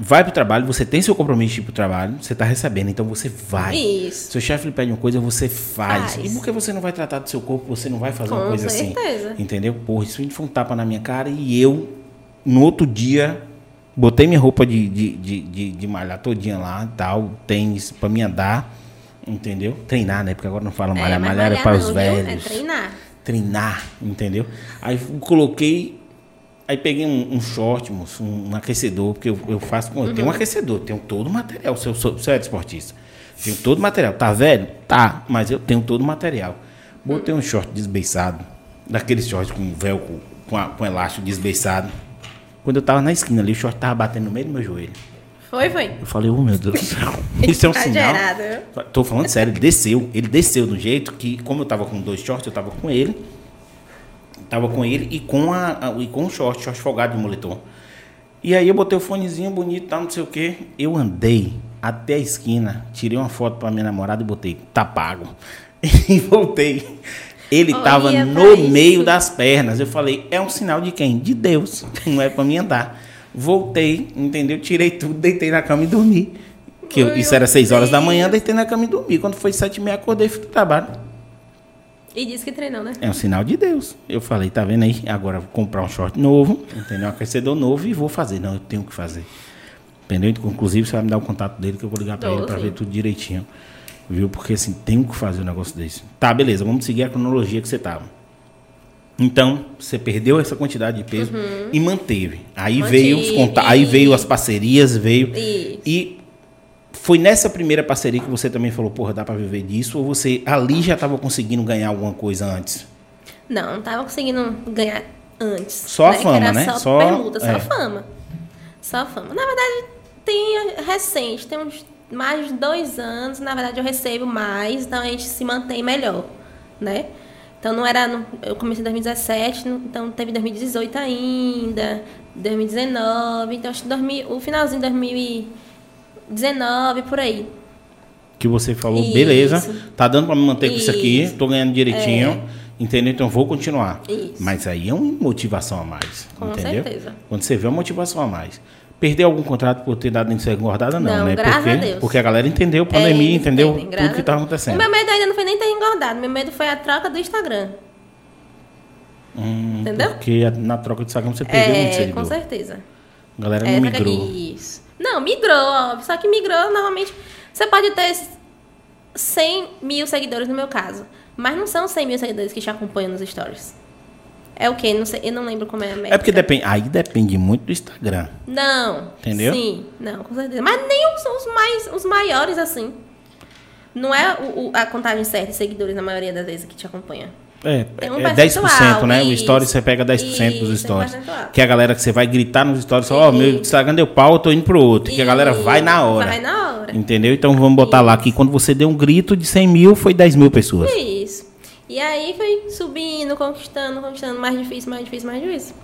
vai pro trabalho, você tem seu compromisso de ir pro trabalho, você tá recebendo, então você vai. Isso. Seu chefe lhe pede uma coisa, você faz. Faz. E por que você não vai tratar do seu corpo, você não vai fazer uma Com coisa certeza. assim? Entendeu? Porra, isso foi um tapa na minha cara e eu, no outro dia, botei minha roupa de, de, de, de, de malhar todinha lá, tal, tênis pra me andar, entendeu? Treinar, né? Porque agora não fala malhar, mas malhar é para os velhos É treinar. treinar, entendeu? Aí coloquei, aí peguei um, um short, moço, um, um aquecedor, porque eu, eu faço, com- eu tenho um aquecedor, tenho todo o material, se eu sou, se eu é desportista. Tenho todo o material, tá velho? Tá, mas eu tenho todo o material. Botei um short desbeiçado, daqueles shorts com velcro, com, a- com elástico desbeiçado. Quando eu tava na esquina ali, o short tava batendo no meio do meu joelho. Foi, foi. Eu falei, oh meu Deus do céu. Isso é um sinal. Tô falando sério, ele desceu. Ele desceu do jeito que, como eu tava com dois shorts, eu tava com ele. Tava com ele e com, a, a e com o short, short folgado de moletom. E aí eu botei o fonezinho bonito, tal, não sei o que. Eu andei até a esquina, tirei uma foto pra minha namorada e botei, tá pago. E voltei. Ele estava no meio das pernas. Eu falei, é um sinal de quem? De Deus. Não é para mim andar. Voltei, entendeu? Tirei tudo, deitei na cama e dormi. Que eu, isso era 6 horas da manhã, deitei na cama e dormi. Quando foi sete e meia, acordei e fui pro trabalho. E disse que treinou, né? É um sinal de Deus. Eu falei, tá vendo aí? Agora vou comprar um short novo, entendeu? Um aquecedor novo e vou fazer. Não, eu tenho que fazer. Entendeu? Inclusive, você vai me dar o contato dele que eu vou ligar para ele para ver tudo direitinho. Viu? Porque assim, tem que fazer um negócio desse. Tá, beleza, vamos seguir a cronologia que você tava. Então, você perdeu essa quantidade de peso uhum. e manteve. Aí Mantive. veio os contatos, aí veio as parcerias, veio. Isso. E foi nessa primeira parceria que você também falou, porra, dá para viver disso? Ou você ali já estava conseguindo ganhar alguma coisa antes? Não, não tava conseguindo ganhar antes. Só né? a fama, né? Só, só permuta, só é. fama. Só fama. Na verdade, tem recente, tem uns mais de dois anos, na verdade eu recebo mais, então a gente se mantém melhor, né? Então não era. No, eu comecei em 2017, então teve 2018 ainda, 2019, então acho que 2000, o finalzinho de 2019, por aí. Que você falou, isso. beleza, tá dando para me manter com isso aqui, tô ganhando direitinho. É. Entendeu? Então vou continuar. Isso. Mas aí é uma motivação a mais. Com entendeu? certeza. Quando você vê uma motivação a mais. Perder algum contrato por ter dado ser engordada, não, não né? Graças porque, a Deus. Porque a galera entendeu a pandemia, é, entendeu entendem, tudo que estava acontecendo. O meu medo ainda não foi nem ter engordado, meu medo foi a troca do Instagram. Hum, Entendeu? Porque na troca do Instagram você perdeu é, muito seguidor. com certeza. A galera não é, migrou. Isso. Não, migrou, óbvio. Só que migrou, normalmente, você pode ter 100 mil seguidores no meu caso. Mas não são 100 mil seguidores que te acompanham nos stories. É o quê? Não sei, eu não lembro como é a métrica. É porque depende, aí depende muito do Instagram. Não. Entendeu? Sim, não, com certeza. Mas nem são os mais os maiores assim. Não é o, o, a contagem certa de seguidores na maioria das vezes que te acompanha. É, um é 10%, né? Isso, o story você pega 10% isso, dos stories. Que é a galera que você vai gritar nos stories, ó, oh, meu Instagram deu pau, eu tô indo pro outro. Que a galera vai na hora. Vai na hora. Entendeu? Então vamos botar lá que quando você deu um grito de 100 mil, foi 10 mil pessoas. Isso. E aí foi subindo, conquistando, conquistando, mais difícil, mais difícil, mais difícil.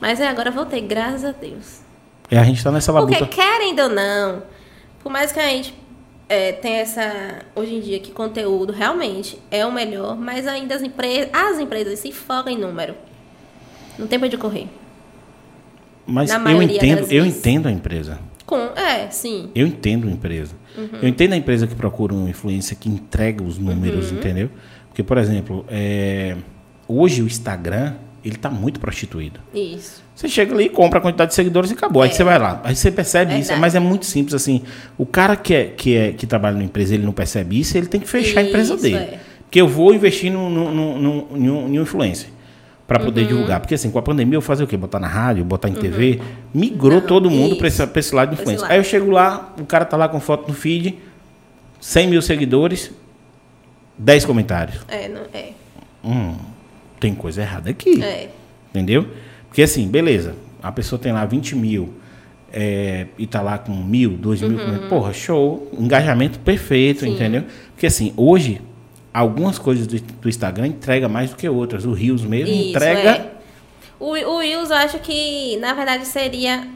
Mas é, agora voltei, graças a Deus. E a gente tá nessa labuta. Porque querendo ou não, por mais que a gente é, tenha essa, hoje em dia, que conteúdo realmente é o melhor, mas ainda as, empre as empresas se focam em número. Não tem pra onde correr. Mas eu entendo, eu entendo a empresa. Com, é, sim. Eu entendo a empresa. Uhum. Eu entendo a empresa que procura uma influência que entrega os números, uhum. entendeu? Porque, por exemplo, é, hoje o Instagram, ele está muito prostituído. Isso. Você chega ali, compra a quantidade de seguidores e acabou. É. Aí você vai lá. Aí você percebe isso. Mas é muito simples assim. O cara que, é, que, é, que trabalha na empresa, ele não percebe isso, ele tem que fechar isso, a empresa dele. É. Porque eu vou investir no, no influencer para poder uhum. divulgar. Porque assim, com a pandemia eu fazia o quê? Botar na rádio, botar em uhum. TV. Migrou não, todo mundo para esse, esse lado de influência. Aí eu chego lá, o cara tá lá com foto no feed, 100 mil seguidores, 10 comentários. É, não, é. Hum, tem coisa errada aqui. É. Entendeu? Porque assim, beleza. A pessoa tem lá 20 mil é, e tá lá com mil, dois mil. Uhum. Porra, show. Engajamento perfeito, Sim. entendeu? Porque assim, hoje, algumas coisas do, do, Instagram entrega mais do que outras. O Rios mesmo Isso, entrega. É. O, o Reels eu acho que, na verdade, seria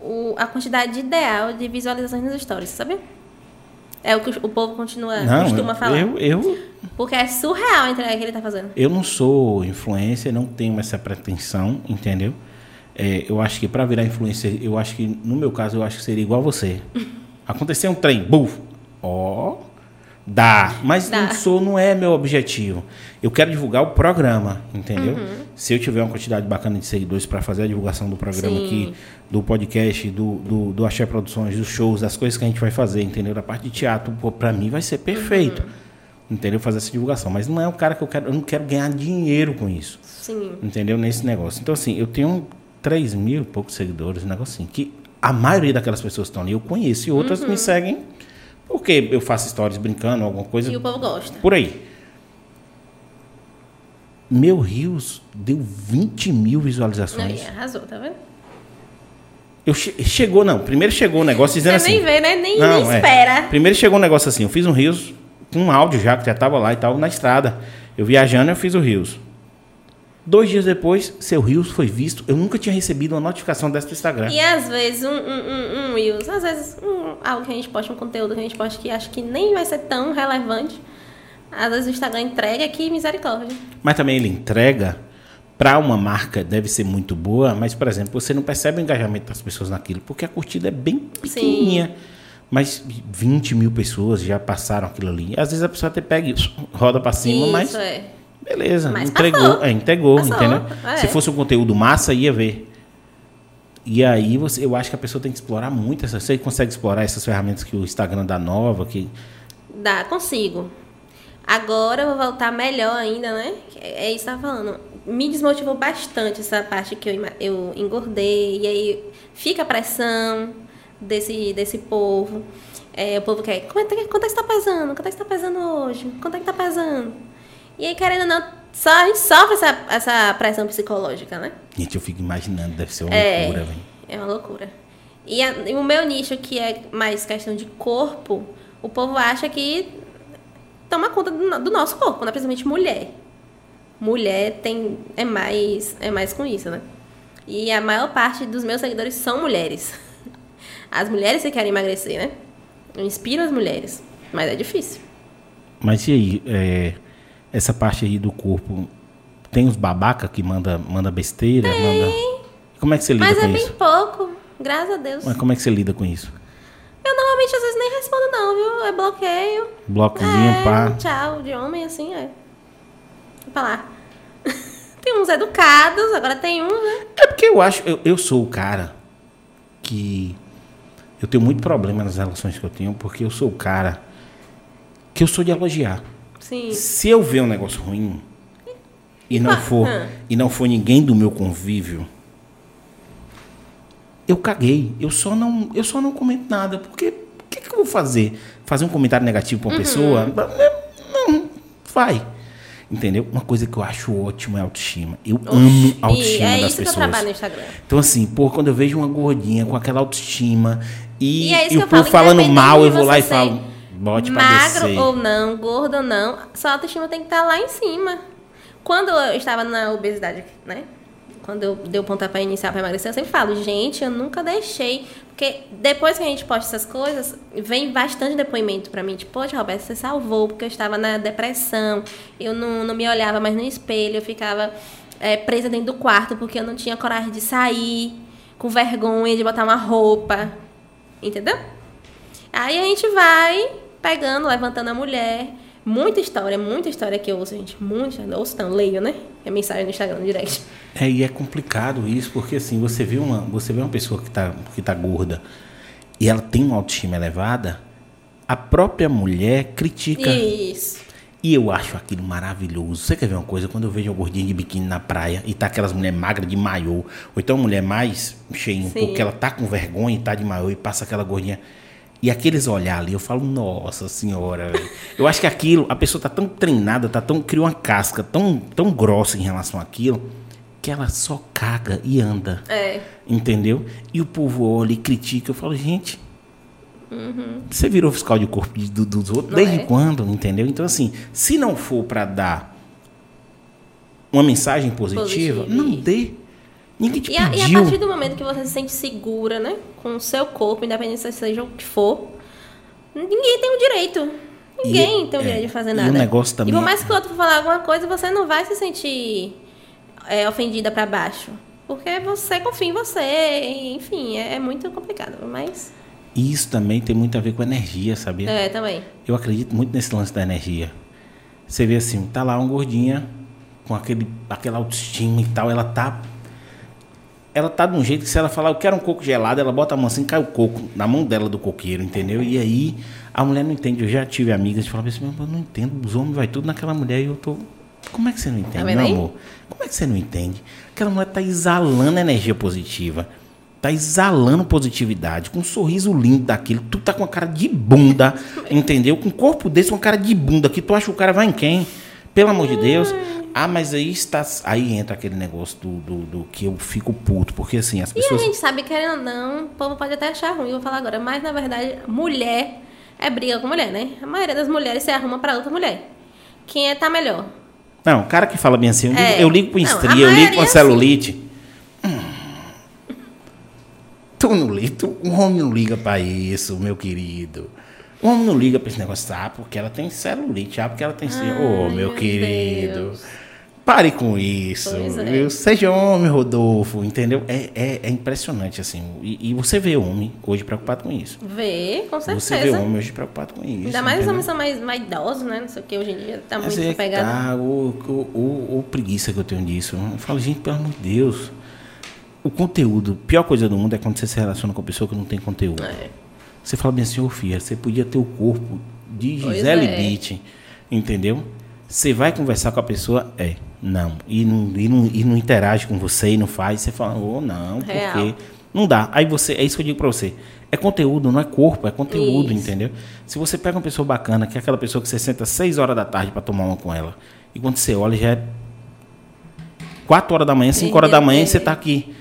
o, a quantidade ideal de visualizações nos stories, sabe? É o que o povo continua, não, costuma falar. Eu, eu, Porque é surreal a entrega que ele está fazendo. Eu não sou influencer, não tenho essa pretensão, entendeu? É, eu acho que para virar influencer, eu acho que, no meu caso, eu acho que seria igual a você. Acontecer um trem, buf, ó, Dá, mas Dá. não sou, não é meu objetivo. Eu quero divulgar o programa, entendeu? Uhum. Se eu tiver uma quantidade bacana de seguidores para fazer a divulgação do programa Sim. aqui, do podcast, do, do, do Axé Produções, dos shows, das coisas que a gente vai fazer, entendeu? Da parte de teatro, para mim vai ser perfeito. Uhum. Entendeu? Fazer essa divulgação. Mas não é o cara que eu quero, eu não quero ganhar dinheiro com isso. Sim. Entendeu? Nesse negócio. Então, assim, eu tenho 3 mil e poucos seguidores, um negócio assim, que a maioria daquelas pessoas que estão ali eu conheço e outras uhum. me seguem porque eu faço stories brincando, alguma coisa. E o povo gosta. Por aí. Meu Rios deu 20 mil visualizações. Não, arrasou, tá vendo? Eu che chegou, não. Primeiro chegou o um negócio dizendo Você assim. nem vê, né? Nem, não, nem é. espera. Primeiro chegou um negócio assim. Eu fiz um Rios com um áudio já, que já tava lá e tal, na estrada. Eu viajando, eu fiz o Rios. Dois dias depois, seu Rios foi visto. Eu nunca tinha recebido uma notificação dessa do Instagram. E às vezes, um, um, um, um Reels, às vezes, um, algo que a gente posta, um conteúdo que a gente posta que acho que nem vai ser tão relevante. Às vezes o Instagram entrega que misericórdia. Mas também ele entrega para uma marca deve ser muito boa, mas, por exemplo, você não percebe o engajamento das pessoas naquilo, porque a curtida é bem pequenininha. Sim. Mas 20 mil pessoas já passaram aquilo ali. Às vezes a pessoa até pega e roda para cima, Isso, mas. É. Beleza, mas entregou, é, entregou, passou, entendeu? É. Se fosse um conteúdo massa, ia ver. E aí você, eu acho que a pessoa tem que explorar muito essa. Você consegue explorar essas ferramentas que o Instagram dá nova, que. Dá, consigo. Agora eu vou voltar melhor ainda, né? É isso que eu falando me desmotivou bastante essa parte que eu, eu engordei. E aí fica a pressão desse, desse povo. É, o povo quer, quanto, é, quanto é que está pesando? Quanto é que está pesando hoje? Quanto é que está pesando? E aí, querendo ou não, só, a gente sofre essa, essa pressão psicológica, né? Gente, eu fico imaginando, deve ser uma é, loucura, velho. É uma loucura. E, a, e o meu nicho, que é mais questão de corpo, o povo acha que toma conta do, do nosso corpo, né? principalmente mulher mulher tem é mais é mais com isso, né? E a maior parte dos meus seguidores são mulheres. As mulheres que querem emagrecer, né? Eu inspiro as mulheres, mas é difícil. Mas e aí, é, essa parte aí do corpo, tem os babaca que manda, manda besteira? Tem. Manda... Como é que você lida mas com é isso? Mas é bem pouco, graças a Deus. Mas como é que você lida com isso? Eu normalmente às vezes nem respondo não, viu? É bloqueio. Bloquezinho, é, pá. Tchau, de homem assim, é. Pra lá. tem uns educados, agora tem uns, né? É porque eu acho, eu, eu sou o cara que. Eu tenho muito problema nas relações que eu tenho, porque eu sou o cara que eu sou de elogiar. Sim. Se eu ver um negócio ruim e não for ah. e não for ninguém do meu convívio, eu caguei. Eu só não, eu só não comento nada, porque que, que, eu vou fazer? Fazer um comentário negativo para uma uhum. pessoa? Não, vai. Entendeu? Uma coisa que eu acho ótimo é autoestima. Eu Oxi, amo a autoestima é das pessoas. isso que eu trabalho no Instagram. Então, assim, pô, quando eu vejo uma gordinha com aquela autoestima e, e, é e o povo falando mal, eu vou lá e falo, bote pra Magro descer. ou não, gordo ou não, sua autoestima tem que estar tá lá em cima. Quando eu estava na obesidade, né? Quando eu dei o pontapé inicial para emagrecer, eu sempre falo, gente, eu nunca deixei. Porque depois que a gente posta essas coisas, vem bastante depoimento para mim. Tipo, poxa, Roberto, você salvou, porque eu estava na depressão, eu não, não me olhava mais no espelho, eu ficava é, presa dentro do quarto porque eu não tinha coragem de sair, com vergonha de botar uma roupa. Entendeu? Aí a gente vai pegando, levantando a mulher. Muita história, muita história que eu ouço, gente. Muita. Ouço não, leio, né? É mensagem no Instagram, no direct. É, e é complicado isso, porque assim, você vê uma, você vê uma pessoa que está que tá gorda e ela tem uma autoestima elevada, a própria mulher critica. Isso. E eu acho aquilo maravilhoso. Você quer ver uma coisa? Quando eu vejo uma gordinha de biquíni na praia e tá aquelas mulheres magras de maiô, ou então uma mulher mais cheia, porque ela tá com vergonha e tá de maiô e passa aquela gordinha. E aqueles olhar ali, eu falo, nossa senhora, véio. Eu acho que aquilo, a pessoa tá tão treinada, tá tão, criou uma casca tão, tão grossa em relação àquilo, que ela só caga e anda. É. Entendeu? E o povo olha e critica. Eu falo, gente, uhum. você virou fiscal de corpo do, dos outros não desde é? quando? Entendeu? Então, assim, se não for para dar uma mensagem positiva, Positivo. não dê. Ninguém te e pediu. A, e a partir do momento que você se sente segura, né? Com o seu corpo, independente se seja o que for, ninguém tem o direito. Ninguém e, tem o é, direito de fazer nada. E o negócio também. E por mais que o outro falar alguma coisa, você não vai se sentir é, ofendida para baixo. Porque você confia em você, enfim, é, é, muito complicado, mas... Isso também tem muito a ver com energia, sabia? É, também. Eu acredito muito nesse lance da energia. Você vê assim, tá lá uma gordinha com aquele, aquela autoestima e tal, ela tá ela tá de um jeito que se ela falar, eu quero um coco gelado, ela bota a mão assim, cai o coco na mão dela do coqueiro, entendeu? E aí a mulher não entende. Eu já tive amigas que falavam assim, eu não entendo, os homens vai tudo naquela mulher e eu tô como é que você não entende, meu aí? amor? Como é que você não entende? Aquela mulher tá exalando energia positiva. Tá exalando positividade, com um sorriso lindo daquilo. Tu tá com uma cara de bunda, entendeu? Com um corpo desse, uma cara de bunda que tu acha que o cara vai em quem? Pelo amor de Deus. Ah, mas aí está. Aí entra aquele negócio do, do, do que eu fico puto. Porque assim, as pessoas. E a gente sabe, querendo ou não, o povo pode até achar ruim, eu vou falar agora. Mas na verdade, mulher é briga com mulher, né? A maioria das mulheres se arruma pra outra mulher. Quem é tá melhor? Não, o cara que fala bem assim, eu, é. ligo, eu ligo com estria, eu ligo com é celulite. Assim. Hum. Tu não liga, um homem não liga pra isso, meu querido. O homem não liga pra esse negócio, ah, porque ela tem celulite, ah, porque ela tem... Ô, oh, meu, meu querido... Deus. Pare com isso. É. Seja homem, Rodolfo, entendeu? É, é, é impressionante, assim. E, e, você vê homem hoje preocupado com isso. Vê, com certeza. Você vê homem hoje preocupado com isso. Ainda mais entendeu? os homens são mais, mais idosos, né? Não sei o que, hoje em dia tá Mas muito é pegado. Tá, o, o, o, o, preguiça que eu tenho disso. Eu falo, gente, pelo amor de Deus. O conteúdo, a pior coisa do mundo é quando você se relaciona com uma pessoa que não tem conteúdo. É. Você fala bem ô filha, você podia ter o corpo de Gisele é. Beach, entendeu? Você vai conversar com a pessoa, é não. E não, e não, e não interage com você e não faz. Você fala, oh, não, Real. porque. Não dá. Aí você, é isso que eu digo pra você. É conteúdo, não é corpo, é conteúdo, isso. entendeu? Se você pega uma pessoa bacana, que é aquela pessoa que você senta 6 horas da tarde para tomar uma com ela, e quando você olha já é 4 horas da manhã, 5 horas da manhã, e você tá aqui.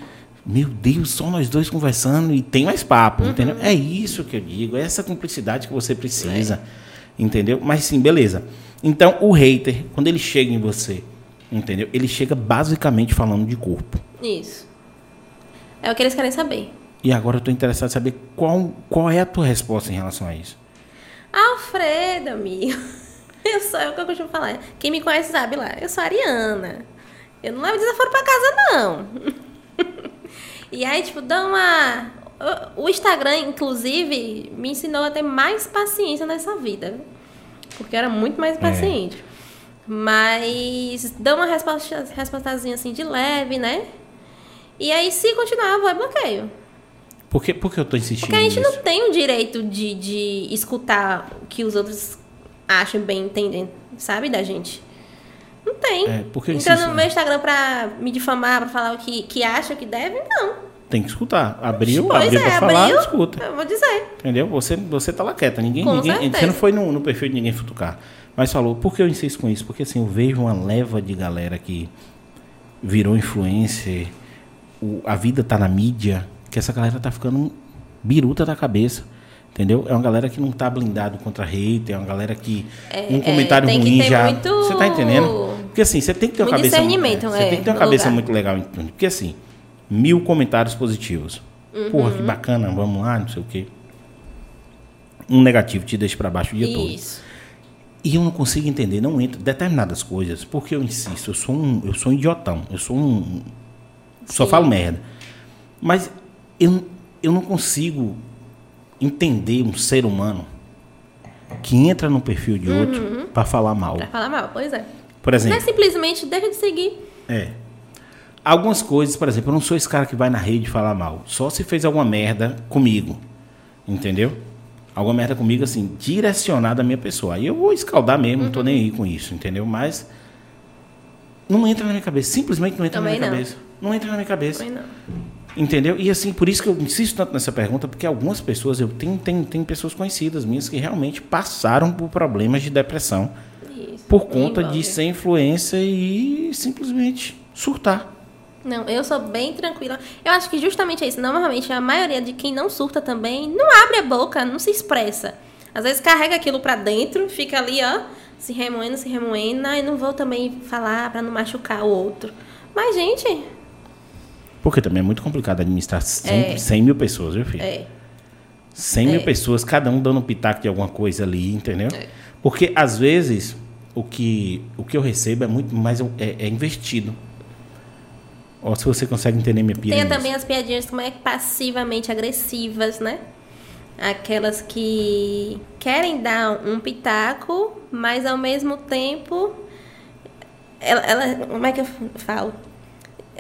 Meu Deus, só nós dois conversando e tem mais papo, uhum. entendeu? É isso que eu digo, é essa cumplicidade que você precisa, é. entendeu? Mas sim, beleza. Então, o hater, quando ele chega em você Entendeu? Ele chega basicamente falando de corpo. Isso. É o que eles querem saber. E agora eu estou interessado em saber qual, qual é a tua resposta em relação a isso. Alfredo, amigo. Eu sou é o que eu costumo falar. Quem me conhece sabe lá. Eu sou Ariana. Eu não levo desaforo para casa, não. e aí, tipo, dá uma. O Instagram, inclusive, me ensinou a ter mais paciência nessa vida. Porque eu era muito mais é. paciente. É. Mas dá uma resposta, respostazinha assim de leve, né? E aí, se continuar, vai bloqueio. Por que, por que eu tô insistindo Porque a gente nisso? não tem o direito de, de escutar o que os outros acham bem entendem, sabe, da gente. Não tem. É, porque Entra no meu Instagram pra me difamar, pra falar o que, que acha, o que deve, não. Tem que escutar. Abriu, pois abriu é, pra falar, abriu, escuta. Eu vou dizer. Entendeu? Você, você tá lá quieta. Ninguém, ninguém, você não foi no, no perfil de ninguém futucar. Mas falou, por que eu insisto com isso? Porque assim, eu vejo uma leva de galera que virou influencer, o, a vida tá na mídia, que essa galera tá ficando biruta da cabeça. Entendeu? É uma galera que não tá blindado contra hater, é uma galera que é, um comentário é, ruim já. Muito... Você tá entendendo? Porque assim, você tem que ter uma cabeça. Muito, é, você tem que ter uma cabeça lugar. muito legal. Porque assim, mil comentários positivos. Uhum. Porra, que bacana, vamos lá, não sei o quê. Um negativo te deixa para baixo o dia Isso. todo. E eu não consigo entender, não entra determinadas coisas, porque eu insisto, eu sou um, eu sou um idiotão, eu sou um. Só falo merda. Mas eu, eu não consigo entender um ser humano que entra no perfil de outro uhum. para falar mal. Pra falar mal, pois é. Por exemplo. Não é simplesmente deixa de seguir. É. Algumas coisas, por exemplo, eu não sou esse cara que vai na rede falar mal. Só se fez alguma merda comigo. Entendeu? alguma merda comigo, assim, direcionada à minha pessoa. Aí eu vou escaldar mesmo, uhum. não tô nem aí com isso, entendeu? Mas não entra na minha cabeça, simplesmente não entra Também na minha não. cabeça. Não entra na minha cabeça. Também não. Entendeu? E assim, por isso que eu insisto tanto nessa pergunta, porque algumas pessoas, eu tenho, tenho, tenho pessoas conhecidas minhas que realmente passaram por problemas de depressão isso. por conta de ser influência e simplesmente surtar. Não, eu sou bem tranquila. Eu acho que justamente é isso. Normalmente, a maioria de quem não surta também não abre a boca, não se expressa. Às vezes carrega aquilo pra dentro, fica ali, ó, se remoendo, se remoendo. E não vou também falar pra não machucar o outro. Mas, gente. Porque também é muito complicado administrar 100, é. 100 mil pessoas, viu, filho? É. 100 é. mil pessoas, cada um dando um pitaco de alguma coisa ali, entendeu? É. Porque, às vezes, o que, o que eu recebo é muito mais é, é investido. Ou se você consegue entender minha piada. Tem também as piadinhas como é passivamente agressivas, né? Aquelas que querem dar um pitaco, mas ao mesmo tempo. Ela, ela como é que eu falo?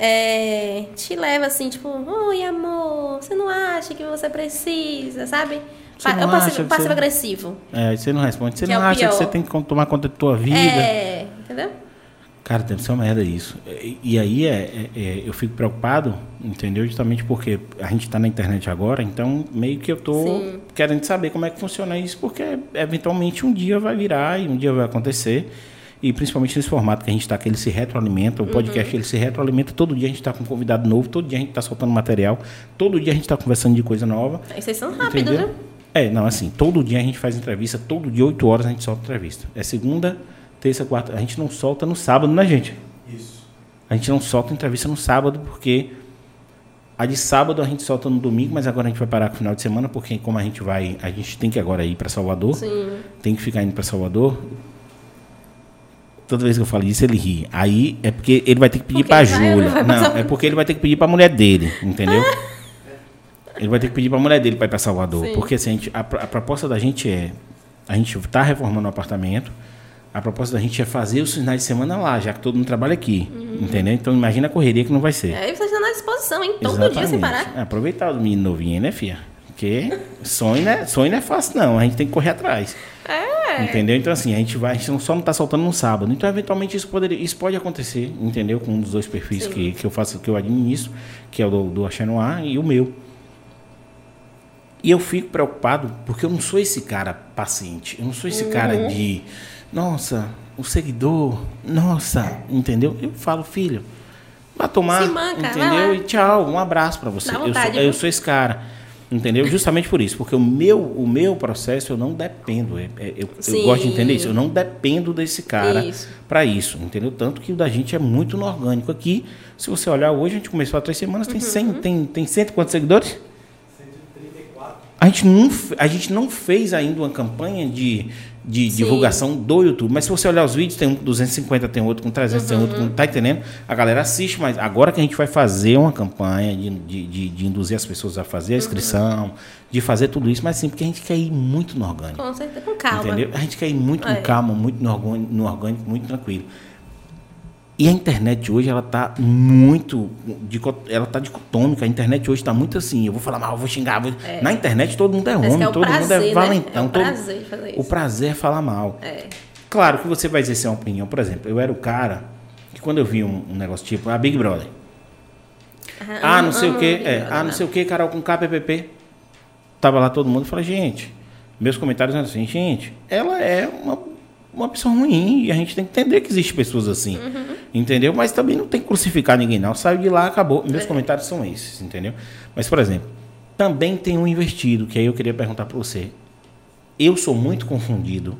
É, te leva assim, tipo, oi amor, você não acha que você precisa, sabe? Você é o passivo, passivo agressivo. É, você não responde. Você não é acha que você tem que tomar conta da tua vida. É, entendeu? Cara, deve ser uma merda isso. E, e aí é, é, é, eu fico preocupado, entendeu? Justamente porque a gente está na internet agora, então meio que eu tô Sim. querendo saber como é que funciona isso, porque eventualmente um dia vai virar e um dia vai acontecer. E principalmente nesse formato que a gente está, que ele se retroalimenta, o uhum. podcast ele se retroalimenta, todo dia a gente está com um convidado novo, todo dia a gente está soltando material, todo dia a gente está conversando de coisa nova. E vocês são rápidos, né? É, não, assim, todo dia a gente faz entrevista, todo dia, 8 horas a gente solta entrevista. É segunda, terça, quarta. A gente não solta no sábado, né, gente? Isso. A gente não solta entrevista no sábado, porque a de sábado a gente solta no domingo, mas agora a gente vai parar com o final de semana, porque como a gente vai. A gente tem que agora ir para Salvador. Sim. Tem que ficar indo para Salvador. Toda vez que eu falo isso, ele ri. Aí é porque ele vai ter que pedir para a Júlia. Não, é porque ele vai ter que pedir para a mulher dele, entendeu? ele vai ter que pedir para a mulher dele para ir para Salvador. Sim. Porque assim, a, gente, a, a proposta da gente é. A gente está reformando o apartamento a proposta da gente é fazer os finais de semana lá, já que todo mundo trabalha aqui. Uhum. Entendeu? Então imagina a correria que não vai ser. É, e você está na disposição, hein? Todo Exatamente. dia sem parar. É, aproveitar o menino novinho, né, filha? Porque sonho, né? sonho não é fácil, não. A gente tem que correr atrás. É. Entendeu? Então, assim, a gente vai, a gente só não está soltando no sábado. Então, eventualmente, isso, poderia, isso pode acontecer, entendeu? Com um dos dois perfis que, que eu faço, que eu administro, que é o do, do Axenoir e o meu. E eu fico preocupado porque eu não sou esse cara paciente. Eu não sou esse uhum. cara de nossa, o seguidor, nossa, entendeu? Eu falo, filho, vai tomar, manca, entendeu? E tchau, um abraço para você. Eu, sou, eu sou esse cara. Entendeu? Justamente por isso, porque o meu, o meu processo eu não dependo. É, é, eu, eu, gosto de entender isso. Eu não dependo desse cara para isso, entendeu? Tanto que o da gente é muito no orgânico aqui. Se você olhar hoje, a gente começou há três semanas, tem 100, uhum. tem, tem cento quantos seguidores? 134. A gente, não, a gente não fez ainda uma campanha de de Sim. divulgação do YouTube. Mas se você olhar os vídeos, tem um com 250, tem outro com 300, uhum. tem outro com. Tá entendendo? A galera assiste, mas agora que a gente vai fazer uma campanha de, de, de, de induzir as pessoas a fazer a inscrição, uhum. de fazer tudo isso, mas sim, porque a gente quer ir muito no orgânico. Com certeza, com calma. Entendeu? A gente quer ir muito é. com calma, muito no orgânico, no orgânico muito tranquilo. E a internet hoje, ela tá muito. Ela tá dicotômica. A internet hoje está muito assim. Eu vou falar mal, eu vou xingar. Vou... É. Na internet todo mundo é homem, é todo prazer, mundo é né? valentão. É o prazer todo... fazer isso. O prazer é falar mal. É. Claro que você vai dizer uma opinião. Por exemplo, eu era o cara que quando eu vi um, um negócio tipo a ah, Big Brother. Ah, ah não sei o que. É, ah, não sei o que, Carol com KPPP. Tava lá todo mundo e falei, gente, meus comentários eram assim, gente, ela é uma uma pessoa ruim. E a gente tem que entender que existem pessoas assim. Uhum. Entendeu? Mas também não tem que crucificar ninguém, não. Saiu de lá, acabou. Meus é. comentários são esses, entendeu? Mas, por exemplo, também tem um investido, que aí eu queria perguntar para você. Eu sou muito confundido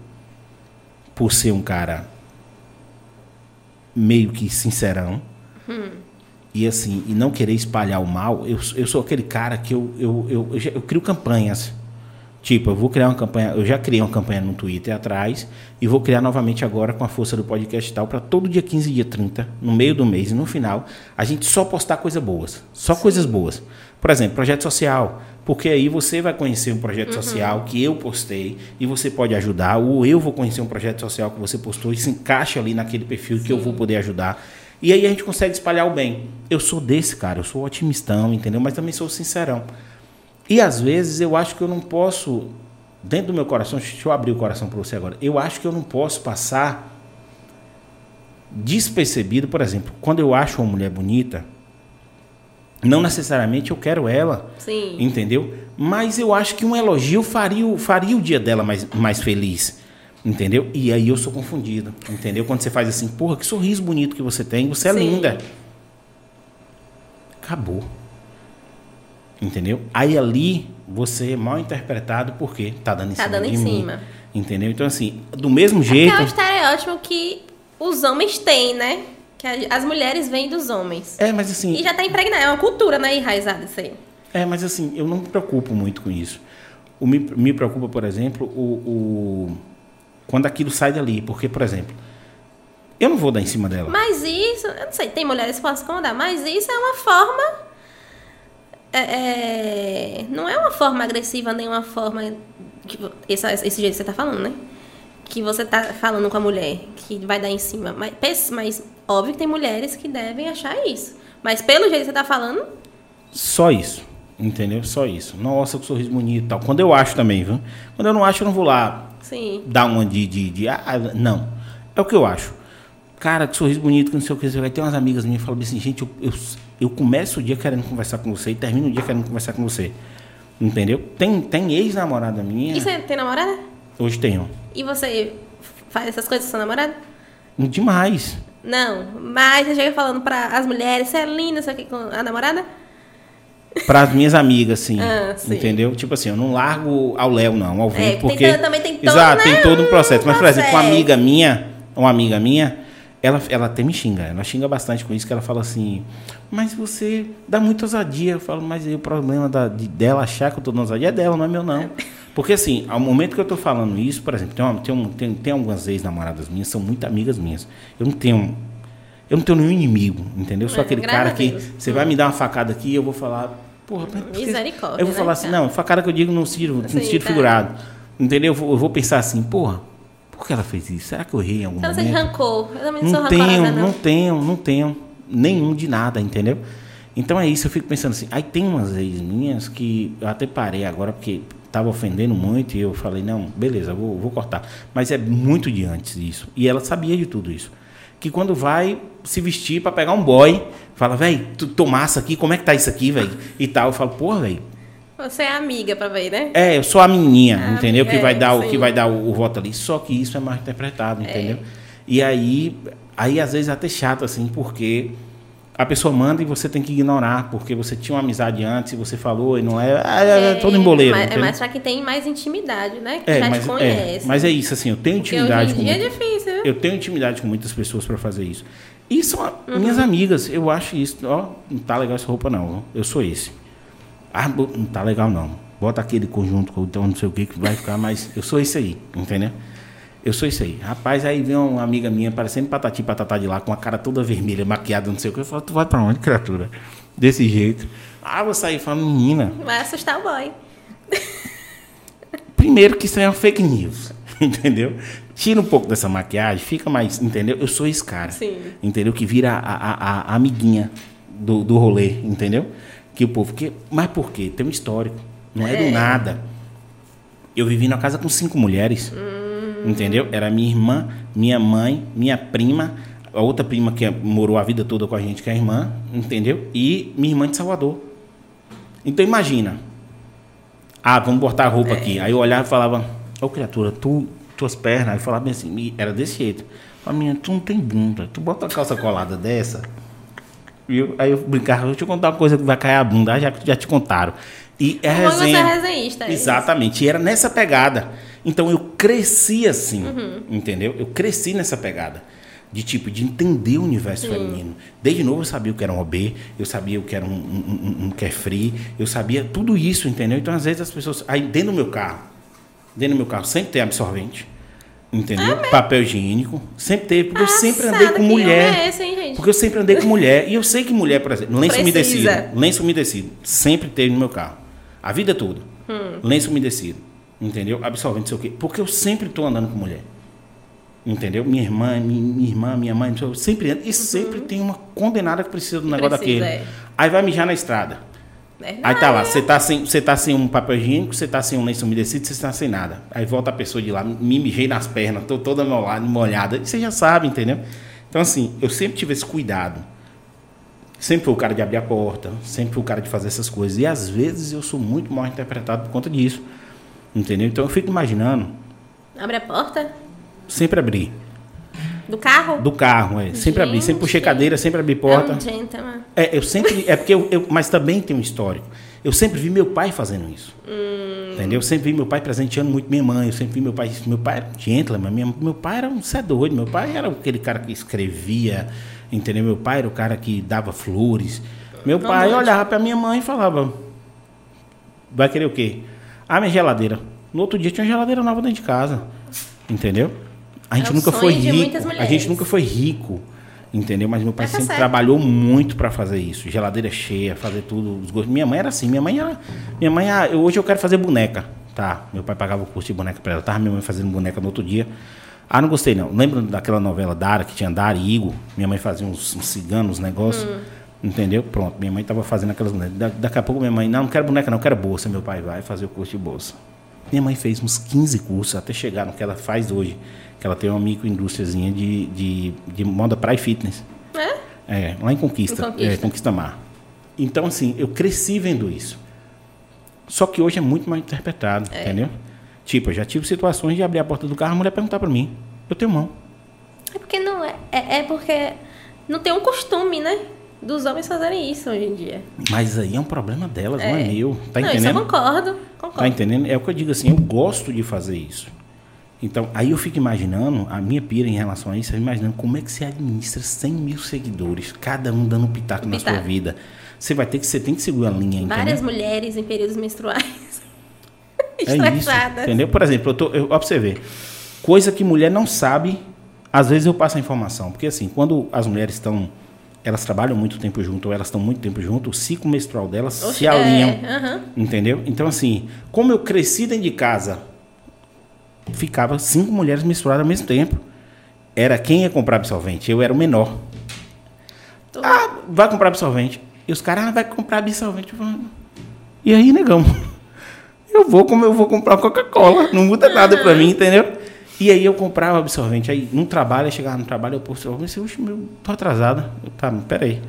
por ser um cara meio que sincerão. Hum. E assim, e não querer espalhar o mal, eu, eu sou aquele cara que eu, eu, eu, eu, eu crio campanhas Tipo, eu vou criar uma campanha, eu já criei uma campanha no Twitter atrás e vou criar novamente agora com a força do podcast tal para todo dia 15 dia 30, no meio do mês e no final, a gente só postar coisas boas, só Sim. coisas boas. Por exemplo, projeto social, porque aí você vai conhecer um projeto uhum. social que eu postei e você pode ajudar, ou eu vou conhecer um projeto social que você postou e se encaixa ali naquele perfil Sim. que eu vou poder ajudar. E aí a gente consegue espalhar o bem. Eu sou desse cara, eu sou otimistão, entendeu? Mas também sou sincerão. E às vezes eu acho que eu não posso, dentro do meu coração, deixa eu abrir o coração para você agora, eu acho que eu não posso passar despercebido, por exemplo, quando eu acho uma mulher bonita, não necessariamente eu quero ela, Sim. entendeu? Mas eu acho que um elogio faria, faria o dia dela mais, mais feliz, entendeu? E aí eu sou confundido, entendeu? Quando você faz assim, porra, que sorriso bonito que você tem, você é Sim. linda. Acabou. Entendeu? Aí ali você é mal interpretado porque tá dando em tá cima dando em cima. Mim, entendeu? Então, assim, do mesmo jeito. É, é um estereótipo que os homens têm, né? Que as mulheres vêm dos homens. É, mas assim. E já tá impregnado, é uma cultura, né? Enraizada isso aí. É, mas assim, eu não me preocupo muito com isso. O, me, me preocupa, por exemplo, o, o, quando aquilo sai dali. Porque, por exemplo, eu não vou dar em cima dela. Mas isso, eu não sei, tem mulheres que possam incomodar, mas isso é uma forma é, é, não é uma forma agressiva, nem uma forma. Que, esse, esse jeito que você está falando, né? Que você está falando com a mulher, que vai dar em cima. Mas, mas óbvio que tem mulheres que devem achar isso. Mas pelo jeito que você está falando. Só isso. Entendeu? Só isso. Nossa, que sorriso bonito e tal. Quando eu acho também, viu? Quando eu não acho, eu não vou lá Sim. dar uma de, de, de. Ah, não. É o que eu acho. Cara, que sorriso bonito, que não sei o que. Você vai ter umas amigas minhas que falam assim, gente, eu, eu eu começo o dia querendo conversar com você e termino o dia querendo conversar com você. Entendeu? Tem, tem ex-namorada minha. E você tem namorada? Hoje tenho. E você faz essas coisas com sua namorada? Demais. Não, mas você chega falando para as mulheres, você é linda, você aqui com a namorada? Para as minhas amigas, sim, ah, sim, Entendeu? Tipo assim, eu não largo ao Léo, não, ao vento, é, porque. Tem, também tem todo, Exato, né? tem todo um processo. Mas, por exemplo, uma amiga minha, uma amiga minha, ela, ela até me xinga, ela xinga bastante com isso, que ela fala assim, mas você dá muita ousadia. Eu falo, mas o problema da, de, dela achar que eu tô dando ousadia é dela, não é meu, não. Porque assim, ao momento que eu tô falando isso, por exemplo, tem, uma, tem, um, tem, tem algumas ex-namoradas minhas, são muito amigas minhas. Eu não tenho. Eu não tenho nenhum inimigo, entendeu? Eu sou aquele cara que você vai me dar uma facada aqui e eu vou falar, porra, Misericórdia. Eu vou falar né, assim, não, facada que eu digo no sentido, no sentido tá. figurado. Entendeu? Eu vou, eu vou pensar assim, porra, por que ela fez isso? Será que eu errei em algum momento? Você rancor. Eu também não sou tenho, não. não tenho, não tenho nenhum de nada, entendeu? Então é isso, eu fico pensando assim. Aí tem umas ex minhas que eu até parei agora porque estava ofendendo muito e eu falei, não, beleza, vou, vou cortar. Mas é muito de antes disso. E ela sabia de tudo isso. Que quando vai se vestir para pegar um boy, fala, velho, tu tomasse aqui, como é que tá isso aqui, velho? E tal. Eu falo, porra, velho, você é amiga para ver, né? É, eu sou a menina, a entendeu? Amiga, que vai é, dar o que vai dar o, o, voto ali. Só que isso é mais interpretado, é. entendeu? E aí, aí às vezes é até chato assim, porque a pessoa manda e você tem que ignorar, porque você tinha uma amizade antes e você falou e não é, é, é, é todo emboleiro. É, é mais pra quem tem mais intimidade, né? Que é, já mas, te conhece. É, mas é isso, assim, eu tenho intimidade com. Muito, é difícil, viu? Eu tenho intimidade com muitas pessoas para fazer isso. E são uhum. minhas amigas, eu acho isso. Ó, não tá legal essa roupa, não. Eu sou esse. Ah, não tá legal não. Bota aquele conjunto com então não sei o que que vai ficar, mas eu sou esse aí, entendeu? Eu sou isso aí. Rapaz, aí vem uma amiga minha, parecendo patati patatá de lá, com a cara toda vermelha, maquiada, não sei o que. Eu falo, tu vai pra onde, criatura? Desse jeito. Ah, vou sair falando, menina. Vai assustar o boy. Primeiro que isso é uma fake news, entendeu? Tira um pouco dessa maquiagem, fica mais, entendeu? Eu sou esse cara. Sim. Entendeu? Que vira a, a, a amiguinha do, do rolê, entendeu? Que o povo. Que, mas por quê? Tem um histórico. Não é, é do nada. Eu vivi na casa com cinco mulheres. Hum. Entendeu? Era minha irmã, minha mãe, minha prima, a outra prima que morou a vida toda com a gente, que é a irmã, entendeu? E minha irmã de Salvador. Então imagina. Ah, vamos botar a roupa é. aqui. Aí eu olhava e falava, ô oh, criatura, tu, tuas pernas. Aí falava assim, era desse jeito. Falei, minha, tu não tem bunda. Tu bota uma calça colada dessa. Aí eu brincava, deixa eu contar uma coisa que vai cair a bunda, já, já te contaram. E é resenha. Você é resenhista. É Exatamente. E era nessa pegada. Então eu cresci assim, uhum. entendeu? Eu cresci nessa pegada. De tipo, de entender o universo Sim. feminino. Desde novo eu sabia o que era um OB, eu sabia o que era um, um, um, um carefree, eu sabia tudo isso, entendeu? Então às vezes as pessoas. Aí dentro do meu carro, dentro do meu carro sempre tem absorvente. Entendeu? Ah, Papel higiênico. Sempre teve, porque Passada, eu sempre andei com mulher. É esse, hein, porque eu sempre andei com mulher. E eu sei que mulher, por exemplo, lenço umedecido. Lenço umedecido. Sempre teve no meu carro. A vida toda. Hum. Lenço umedecido. Entendeu? Absorvente, sei o quê. Porque eu sempre estou andando com mulher. Entendeu? Minha irmã, minha, minha irmã, minha mãe, eu sempre ando. E uhum. sempre tem uma condenada que precisa do negócio precisa, daquele. É. Aí vai mijar na estrada. Aí tá lá, você tá, sem, você tá sem um papel higiênico, você tá sem um lenço umedecido, você tá sem nada. Aí volta a pessoa de lá, me mijei nas pernas, tô toda molhada. Você já sabe, entendeu? Então, assim, eu sempre tive esse cuidado. Sempre fui o cara de abrir a porta, sempre fui o cara de fazer essas coisas. E às vezes eu sou muito mal interpretado por conta disso. Entendeu? Então eu fico imaginando. Abre a porta? Sempre abri. Do carro? Do carro, é. Sempre abri, sempre puxei cadeira, sempre abri porta. É, um gentleman. é eu sempre. É porque eu, eu, Mas também tem um histórico. Eu sempre vi meu pai fazendo isso. Hum. Entendeu? Eu sempre vi meu pai presenteando muito minha mãe. Eu sempre vi meu pai. Meu pai era um gentleman. Minha, meu pai era um cê doido. Meu pai era aquele cara que escrevia Entendeu? Meu pai era o cara que dava flores. Meu não pai olhava para minha mãe e falava: Vai querer o quê? Ah, minha geladeira. No outro dia tinha uma geladeira nova dentro de casa. Entendeu? A gente é nunca foi rico. A gente nunca foi rico. Entendeu? Mas meu pai tá sempre certo. trabalhou muito para fazer isso. Geladeira cheia, fazer tudo. Os gostos. Minha mãe era assim. Minha mãe era. Minha mãe, ah, hoje eu quero fazer boneca. Tá. Meu pai pagava o curso de boneca para ela. Tava minha mãe fazendo boneca no outro dia. Ah, não gostei não. Lembra daquela novela Dara, que tinha Dara e Igor? Minha mãe fazia uns, uns ciganos, negócios. Hum. Entendeu? Pronto, minha mãe estava fazendo aquelas bonecas. Da, daqui a pouco minha mãe, não, não quero boneca, não, quero bolsa. Meu pai vai fazer o curso de bolsa. Minha mãe fez uns 15 cursos até chegar no que ela faz hoje. Que ela tem uma microindústriazinha de, de, de moda praia e fitness. É? É, lá em Conquista. Em Conquista. É, Conquista Mar. Então, assim, eu cresci vendo isso. Só que hoje é muito mal interpretado, é. entendeu? Tipo, eu já tive situações de abrir a porta do carro e a mulher perguntar para mim: Eu tenho mão. É porque não é. É, é porque não tem um costume, né? Dos homens fazerem isso hoje em dia. Mas aí é um problema delas, é. não é meu. Tá não, entendendo? Isso eu concordo, concordo. Tá entendendo? É o que eu digo assim, eu gosto de fazer isso. Então, aí eu fico imaginando, a minha pira em relação a isso, eu imaginando como é que você administra 100 mil seguidores, cada um dando um pitaco, pitaco. na sua vida. Você vai ter que, você tem que segurar a linha, Várias entendeu? mulheres em períodos menstruais. é isso, entendeu? Por exemplo, eu tô, eu, ó, pra você ver, coisa que mulher não sabe, às vezes eu passo a informação. Porque assim, quando as mulheres estão elas trabalham muito tempo junto, ou elas estão muito tempo junto, o ciclo menstrual delas Oxe, se alinham. É, uhum. Entendeu? Então, assim, como eu cresci dentro de casa, ficava cinco mulheres misturadas ao mesmo tempo. Era quem ia comprar absorvente? Eu era o menor. Tô... Ah, vai comprar absorvente. E os caras, ah, vai comprar absorvente. E aí, negão? Eu vou como eu vou comprar Coca-Cola. Não muda nada pra mim, entendeu? E aí eu comprava absorvente. Aí no trabalho, eu chegava no trabalho, eu eu pensei, meu, tô atrasada. Eu, tá, peraí.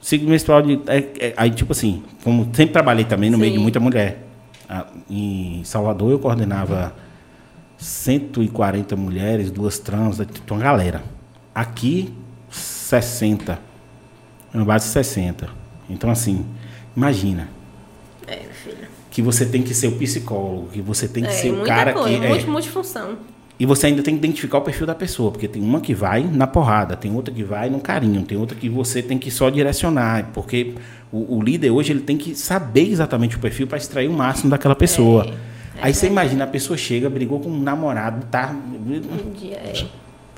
Ciclo menstrual de. É, é, aí, tipo assim, como sempre trabalhei também no Sim. meio de muita mulher. Ah, em Salvador eu coordenava 140 mulheres, duas trans, uma galera. Aqui, 60. Uma base de 60. Então, assim, imagina. É, filho que você tem que ser o psicólogo, que você tem que é, ser o cara coisa, que. Multi, é, multifunção. E você ainda tem que identificar o perfil da pessoa, porque tem uma que vai na porrada, tem outra que vai no carinho, tem outra que você tem que só direcionar, porque o, o líder hoje ele tem que saber exatamente o perfil para extrair o máximo daquela pessoa. É, é Aí você imagina, a pessoa chega, brigou com um namorado, tá. Um dia é.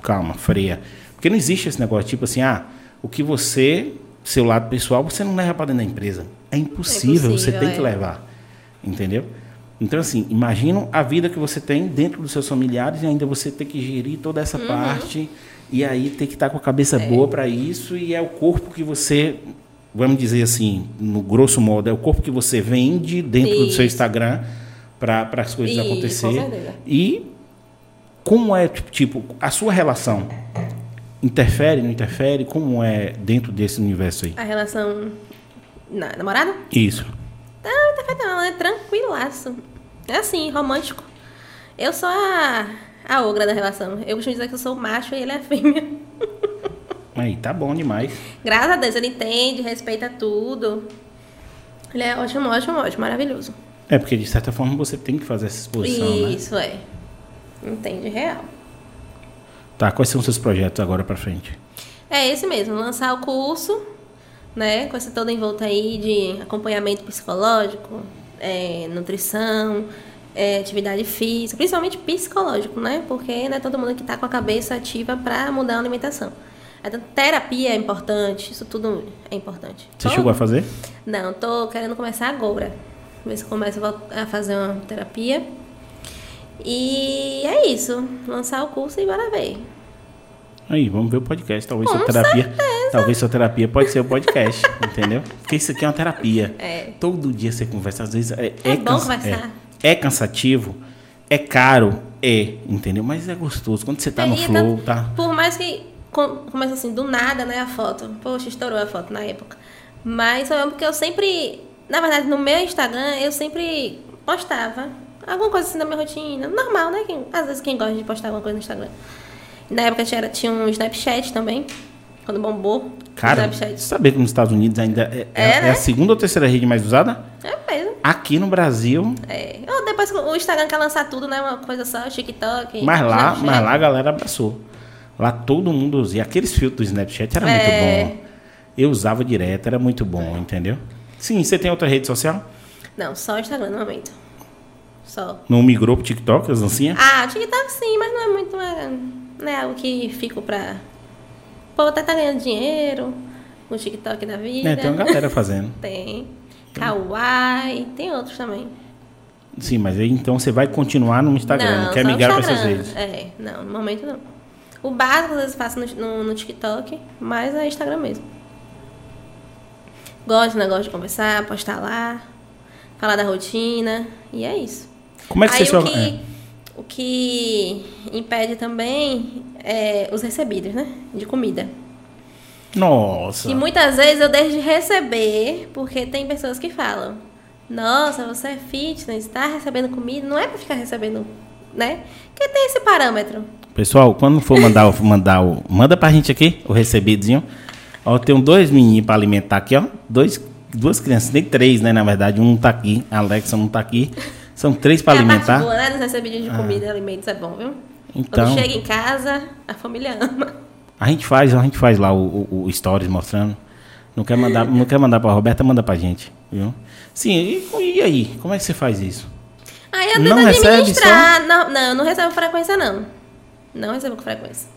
Calma, freia. Porque não existe esse negócio, tipo assim, ah, o que você, seu lado pessoal, você não leva para dentro da empresa. É impossível, impossível você tem que é. levar. Entendeu? Então, assim, imagina a vida que você tem dentro dos seus familiares e ainda você ter que gerir toda essa uhum. parte e aí ter que estar com a cabeça é. boa para isso e é o corpo que você, vamos dizer assim, no grosso modo, é o corpo que você vende dentro do seu Instagram para as coisas isso, acontecer. E como é, tipo, a sua relação interfere, não interfere? Como é dentro desse universo aí? A relação na namorada? Isso. Não, tá feito não, é tranquilaço. É assim, romântico. Eu sou a, a ogra da relação. Eu costumo dizer que eu sou macho e ele é fêmea. Aí, tá bom demais. Graças a Deus, ele entende, respeita tudo. Ele é ótimo, ótimo, ótimo, maravilhoso. É, porque de certa forma você tem que fazer essa exposição, Isso, né? Isso, é. Entende real. Tá, quais são os seus projetos agora pra frente? É esse mesmo, lançar o curso né? Com essa toda em volta aí de acompanhamento psicológico, é, nutrição, é, atividade física, principalmente psicológico, né? Porque não é todo mundo que está com a cabeça ativa para mudar a alimentação. Então, terapia é importante, isso tudo é importante. Você chegou a fazer? Não, tô querendo começar agora. Ver se eu começo a fazer uma terapia. E é isso. Lançar o curso e bora ver. Aí, vamos ver o podcast. Talvez Com sua terapia. Certeza. Talvez sua terapia pode ser o podcast, entendeu? Porque isso aqui é uma terapia. É. Todo dia você conversa, às vezes é, é, é bom conversar. É, é, cansativo, é caro, é, entendeu? Mas é gostoso. Quando você tá é, no flow, tá. Por mais que começa assim, do nada, né, a foto. Poxa, estourou a foto na época. Mas só porque eu sempre. Na verdade, no meu Instagram, eu sempre postava alguma coisa assim da minha rotina. Normal, né? Quem, às vezes quem gosta de postar alguma coisa no Instagram. Na época tinha, tinha um Snapchat também, quando bombou. Cara, você sabia que nos Estados Unidos ainda é, é, é, né? é, a segunda ou terceira rede mais usada? É mesmo. Aqui no Brasil. É. Ou depois o Instagram quer lançar tudo, né? Uma coisa só, TikTok. Mas lá, mas lá a galera abraçou. Lá todo mundo usava. E aqueles filtros do Snapchat era muito é. bom. Eu usava direto, era muito bom, entendeu? Sim, você tem outra rede social? Não, só o Instagram no momento. Só. Não migrou pro TikTok, as dancinhas? Ah, TikTok sim, mas não é muito. É né, algo que fico pra. O povo até tá ganhando dinheiro no TikTok da vida. É, tem uma galera fazendo. tem. Kawaii, tem outros também. Sim, mas aí então você vai continuar no Instagram, não, não quer migrar para essas redes? É, não, no momento não. O básico às vezes faço no, no, no TikTok, mas é Instagram mesmo. Gosto do negócio de conversar, postar lá, falar da rotina, e é isso. Como é que Aí, você... O que, é. o que impede também é, os recebidos, né? De comida. Nossa. E muitas vezes eu deixo de receber, porque tem pessoas que falam: Nossa, você é fitness, está recebendo comida. Não é para ficar recebendo, né? Porque tem esse parâmetro. Pessoal, quando for mandar, o- mandar o. Manda pra gente aqui o recebidozinho. Ó, tem dois meninos pra alimentar aqui, ó. Dois, duas crianças, nem três, né? Na verdade, um não tá aqui. A Alexa não tá aqui. São três pra é alimentar. boa, né? Dos recebidinhos de comida e alimentos é bom, viu? Então- Quando chega em casa, a família ama. A gente faz, a gente faz lá o, o- o stories mostrando. Não quer mandar, não quer mandar pra Roberta, manda pra gente, viu? Sim, e, e aí? Como é que você faz isso? Aí eu Não recebe administrar. Não, não, eu não recebo frequência, não. Não recebo com frequência.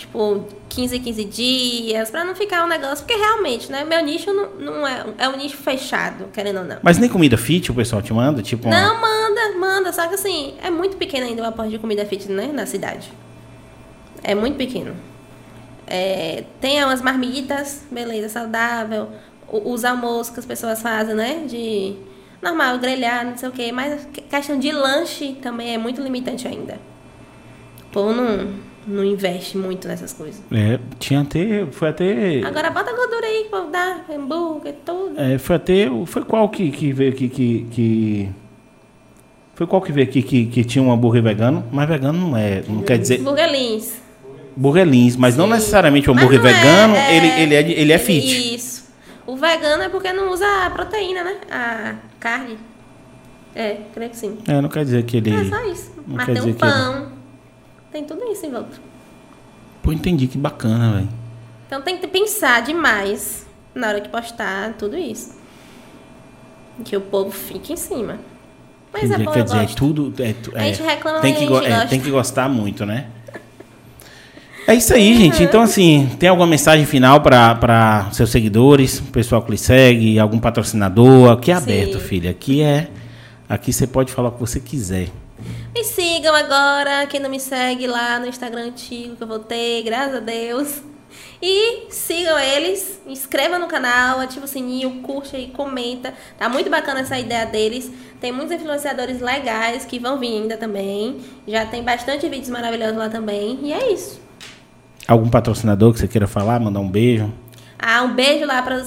Tipo, 15, 15 dias, pra não ficar um negócio. Porque realmente, né? Meu nicho não, não é. É um nicho fechado, querendo ou não. Mas nem comida fit o pessoal te manda? Tipo, uma- Não, manda, manda. Só que assim, é muito pequeno ainda o aporte de comida fit, né? Na cidade. É muito pequeno. É, tem umas marmitas, beleza, saudável. Os almoços que as pessoas fazem, né? De normal, grelhar, não sei o quê. Mas a questão de lanche também é muito limitante ainda. O povo não, não investe muito nessas coisas. É, tinha até. Foi até. Agora bota gordura aí, povo dá hambúrguer, tudo. É, foi até. Foi qual que, que veio aqui que, que. Foi qual que veio aqui que, que tinha um hambúrguer vegano? Mas vegano não é. Não quer dizer. Burgelins. Burgerlins, mas não Sim. necessariamente o hambúrguer não vegano, é- ele, ele, é, ele é fit. Isso. O vegano é porque não usa a proteína, né? A carne. É, creio que sim. É, não quer dizer que ele. É só isso. não Mas quer tem dizer um que ele- pão. Tem tudo isso em volta. Pô, entendi, que bacana, velho. Então tem que pensar demais na hora de postar tudo isso. Que o povo fique em cima. Mas Entendi, é bom, quer dizer, é gosto. tudo. É, A é, gente reclama, tem mas que, a gente é, tem que gostar muito, né? É isso aí, gente. Então, assim, tem alguma mensagem final para seus seguidores, pessoal que lhe segue, algum patrocinador? Aqui é Sim. aberto, filha. Aqui é. Aqui você pode falar o que você quiser. Me sigam agora, quem não me segue lá no Instagram antigo que eu voltei, graças a Deus. E sigam eles, inscreva no canal, ativa o sininho, curte aí, comenta. Tá muito bacana essa ideia deles. Tem muitos influenciadores legais que vão vir ainda também. Já tem bastante vídeos maravilhosos lá também. E é isso. Algum patrocinador que você queira falar, mandar um beijo? Ah, um beijo lá para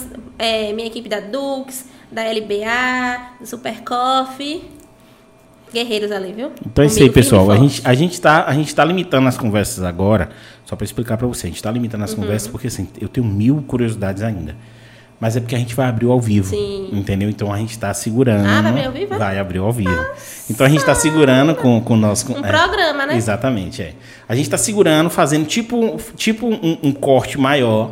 minha equipe da Dux, da LBA, do Super Coffee. Guerreiros ali, viu? Então é isso aí, pessoal. A gente, a, gente tá, a gente tá limitando as conversas agora, só para explicar para você. A gente tá limitando Uhum. as conversas porque, assim, eu tenho mil curiosidades ainda. Mas é porque a gente vai abrir ao vivo. Sim. Entendeu? Então a gente tá segurando. Ah, vai abrir ao vivo, é? Vai abrir ao vivo. Então a gente tá segurando com, com o nosso. Um programa, né? Exatamente, é. A gente tá segurando, fazendo tipo, tipo um, um corte maior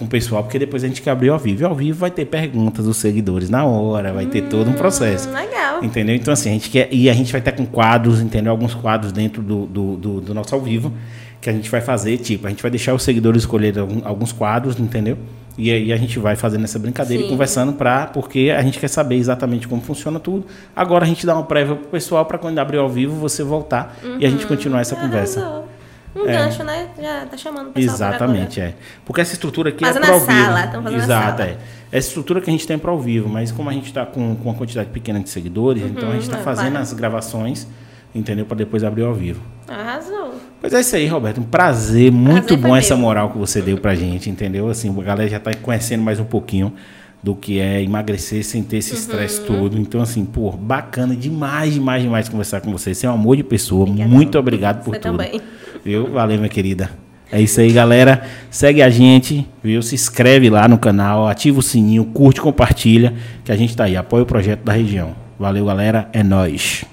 com o pessoal, porque depois a gente quer abrir ao vivo. E ao vivo vai ter perguntas dos seguidores na hora, vai ter todo um processo. Hum, legal. Entendeu? Então, assim, a gente quer. E a gente vai estar com quadros, entendeu? Alguns quadros dentro do, do, do, do nosso ao vivo. Que a gente vai fazer, tipo, a gente vai deixar os seguidores escolher alguns quadros, entendeu? E aí a gente vai fazendo essa brincadeira e Sim. conversando pra. Porque a gente quer saber exatamente como funciona tudo. Agora a gente dá uma prévia pro pessoal pra quando abrir ao vivo você voltar e a gente continuar essa conversa. Arrasou. Um É. gancho, né? Já tá chamando o pessoal Exatamente, é. Porque essa estrutura aqui Fazendo é para ao vivo. sala, tão fazendo Exato, sala. é. Essa estrutura que a gente tem para ao vivo, mas como a gente está com, com uma quantidade pequena de seguidores, então a gente está é, fazendo claro. as gravações, entendeu? Para depois abrir ao vivo. Arrasou. Pois é isso aí, Roberto. Um prazer, muito Prazer bom essa moral que você deu pra gente, entendeu? Assim, a galera já tá conhecendo mais um pouquinho do que é emagrecer sem ter esse Uhum. estresse todo. Então, assim, pô, bacana demais, demais, demais conversar com você. Você é um amor de pessoa. Obrigadão. Muito obrigado por Você tudo. também. Viu? Valeu, minha querida. É isso aí, galera. Segue a gente, viu? Se inscreve lá no canal, ativa o sininho, curte, compartilha, que a gente tá aí. Apoia o projeto da região. Valeu, galera. É nóis.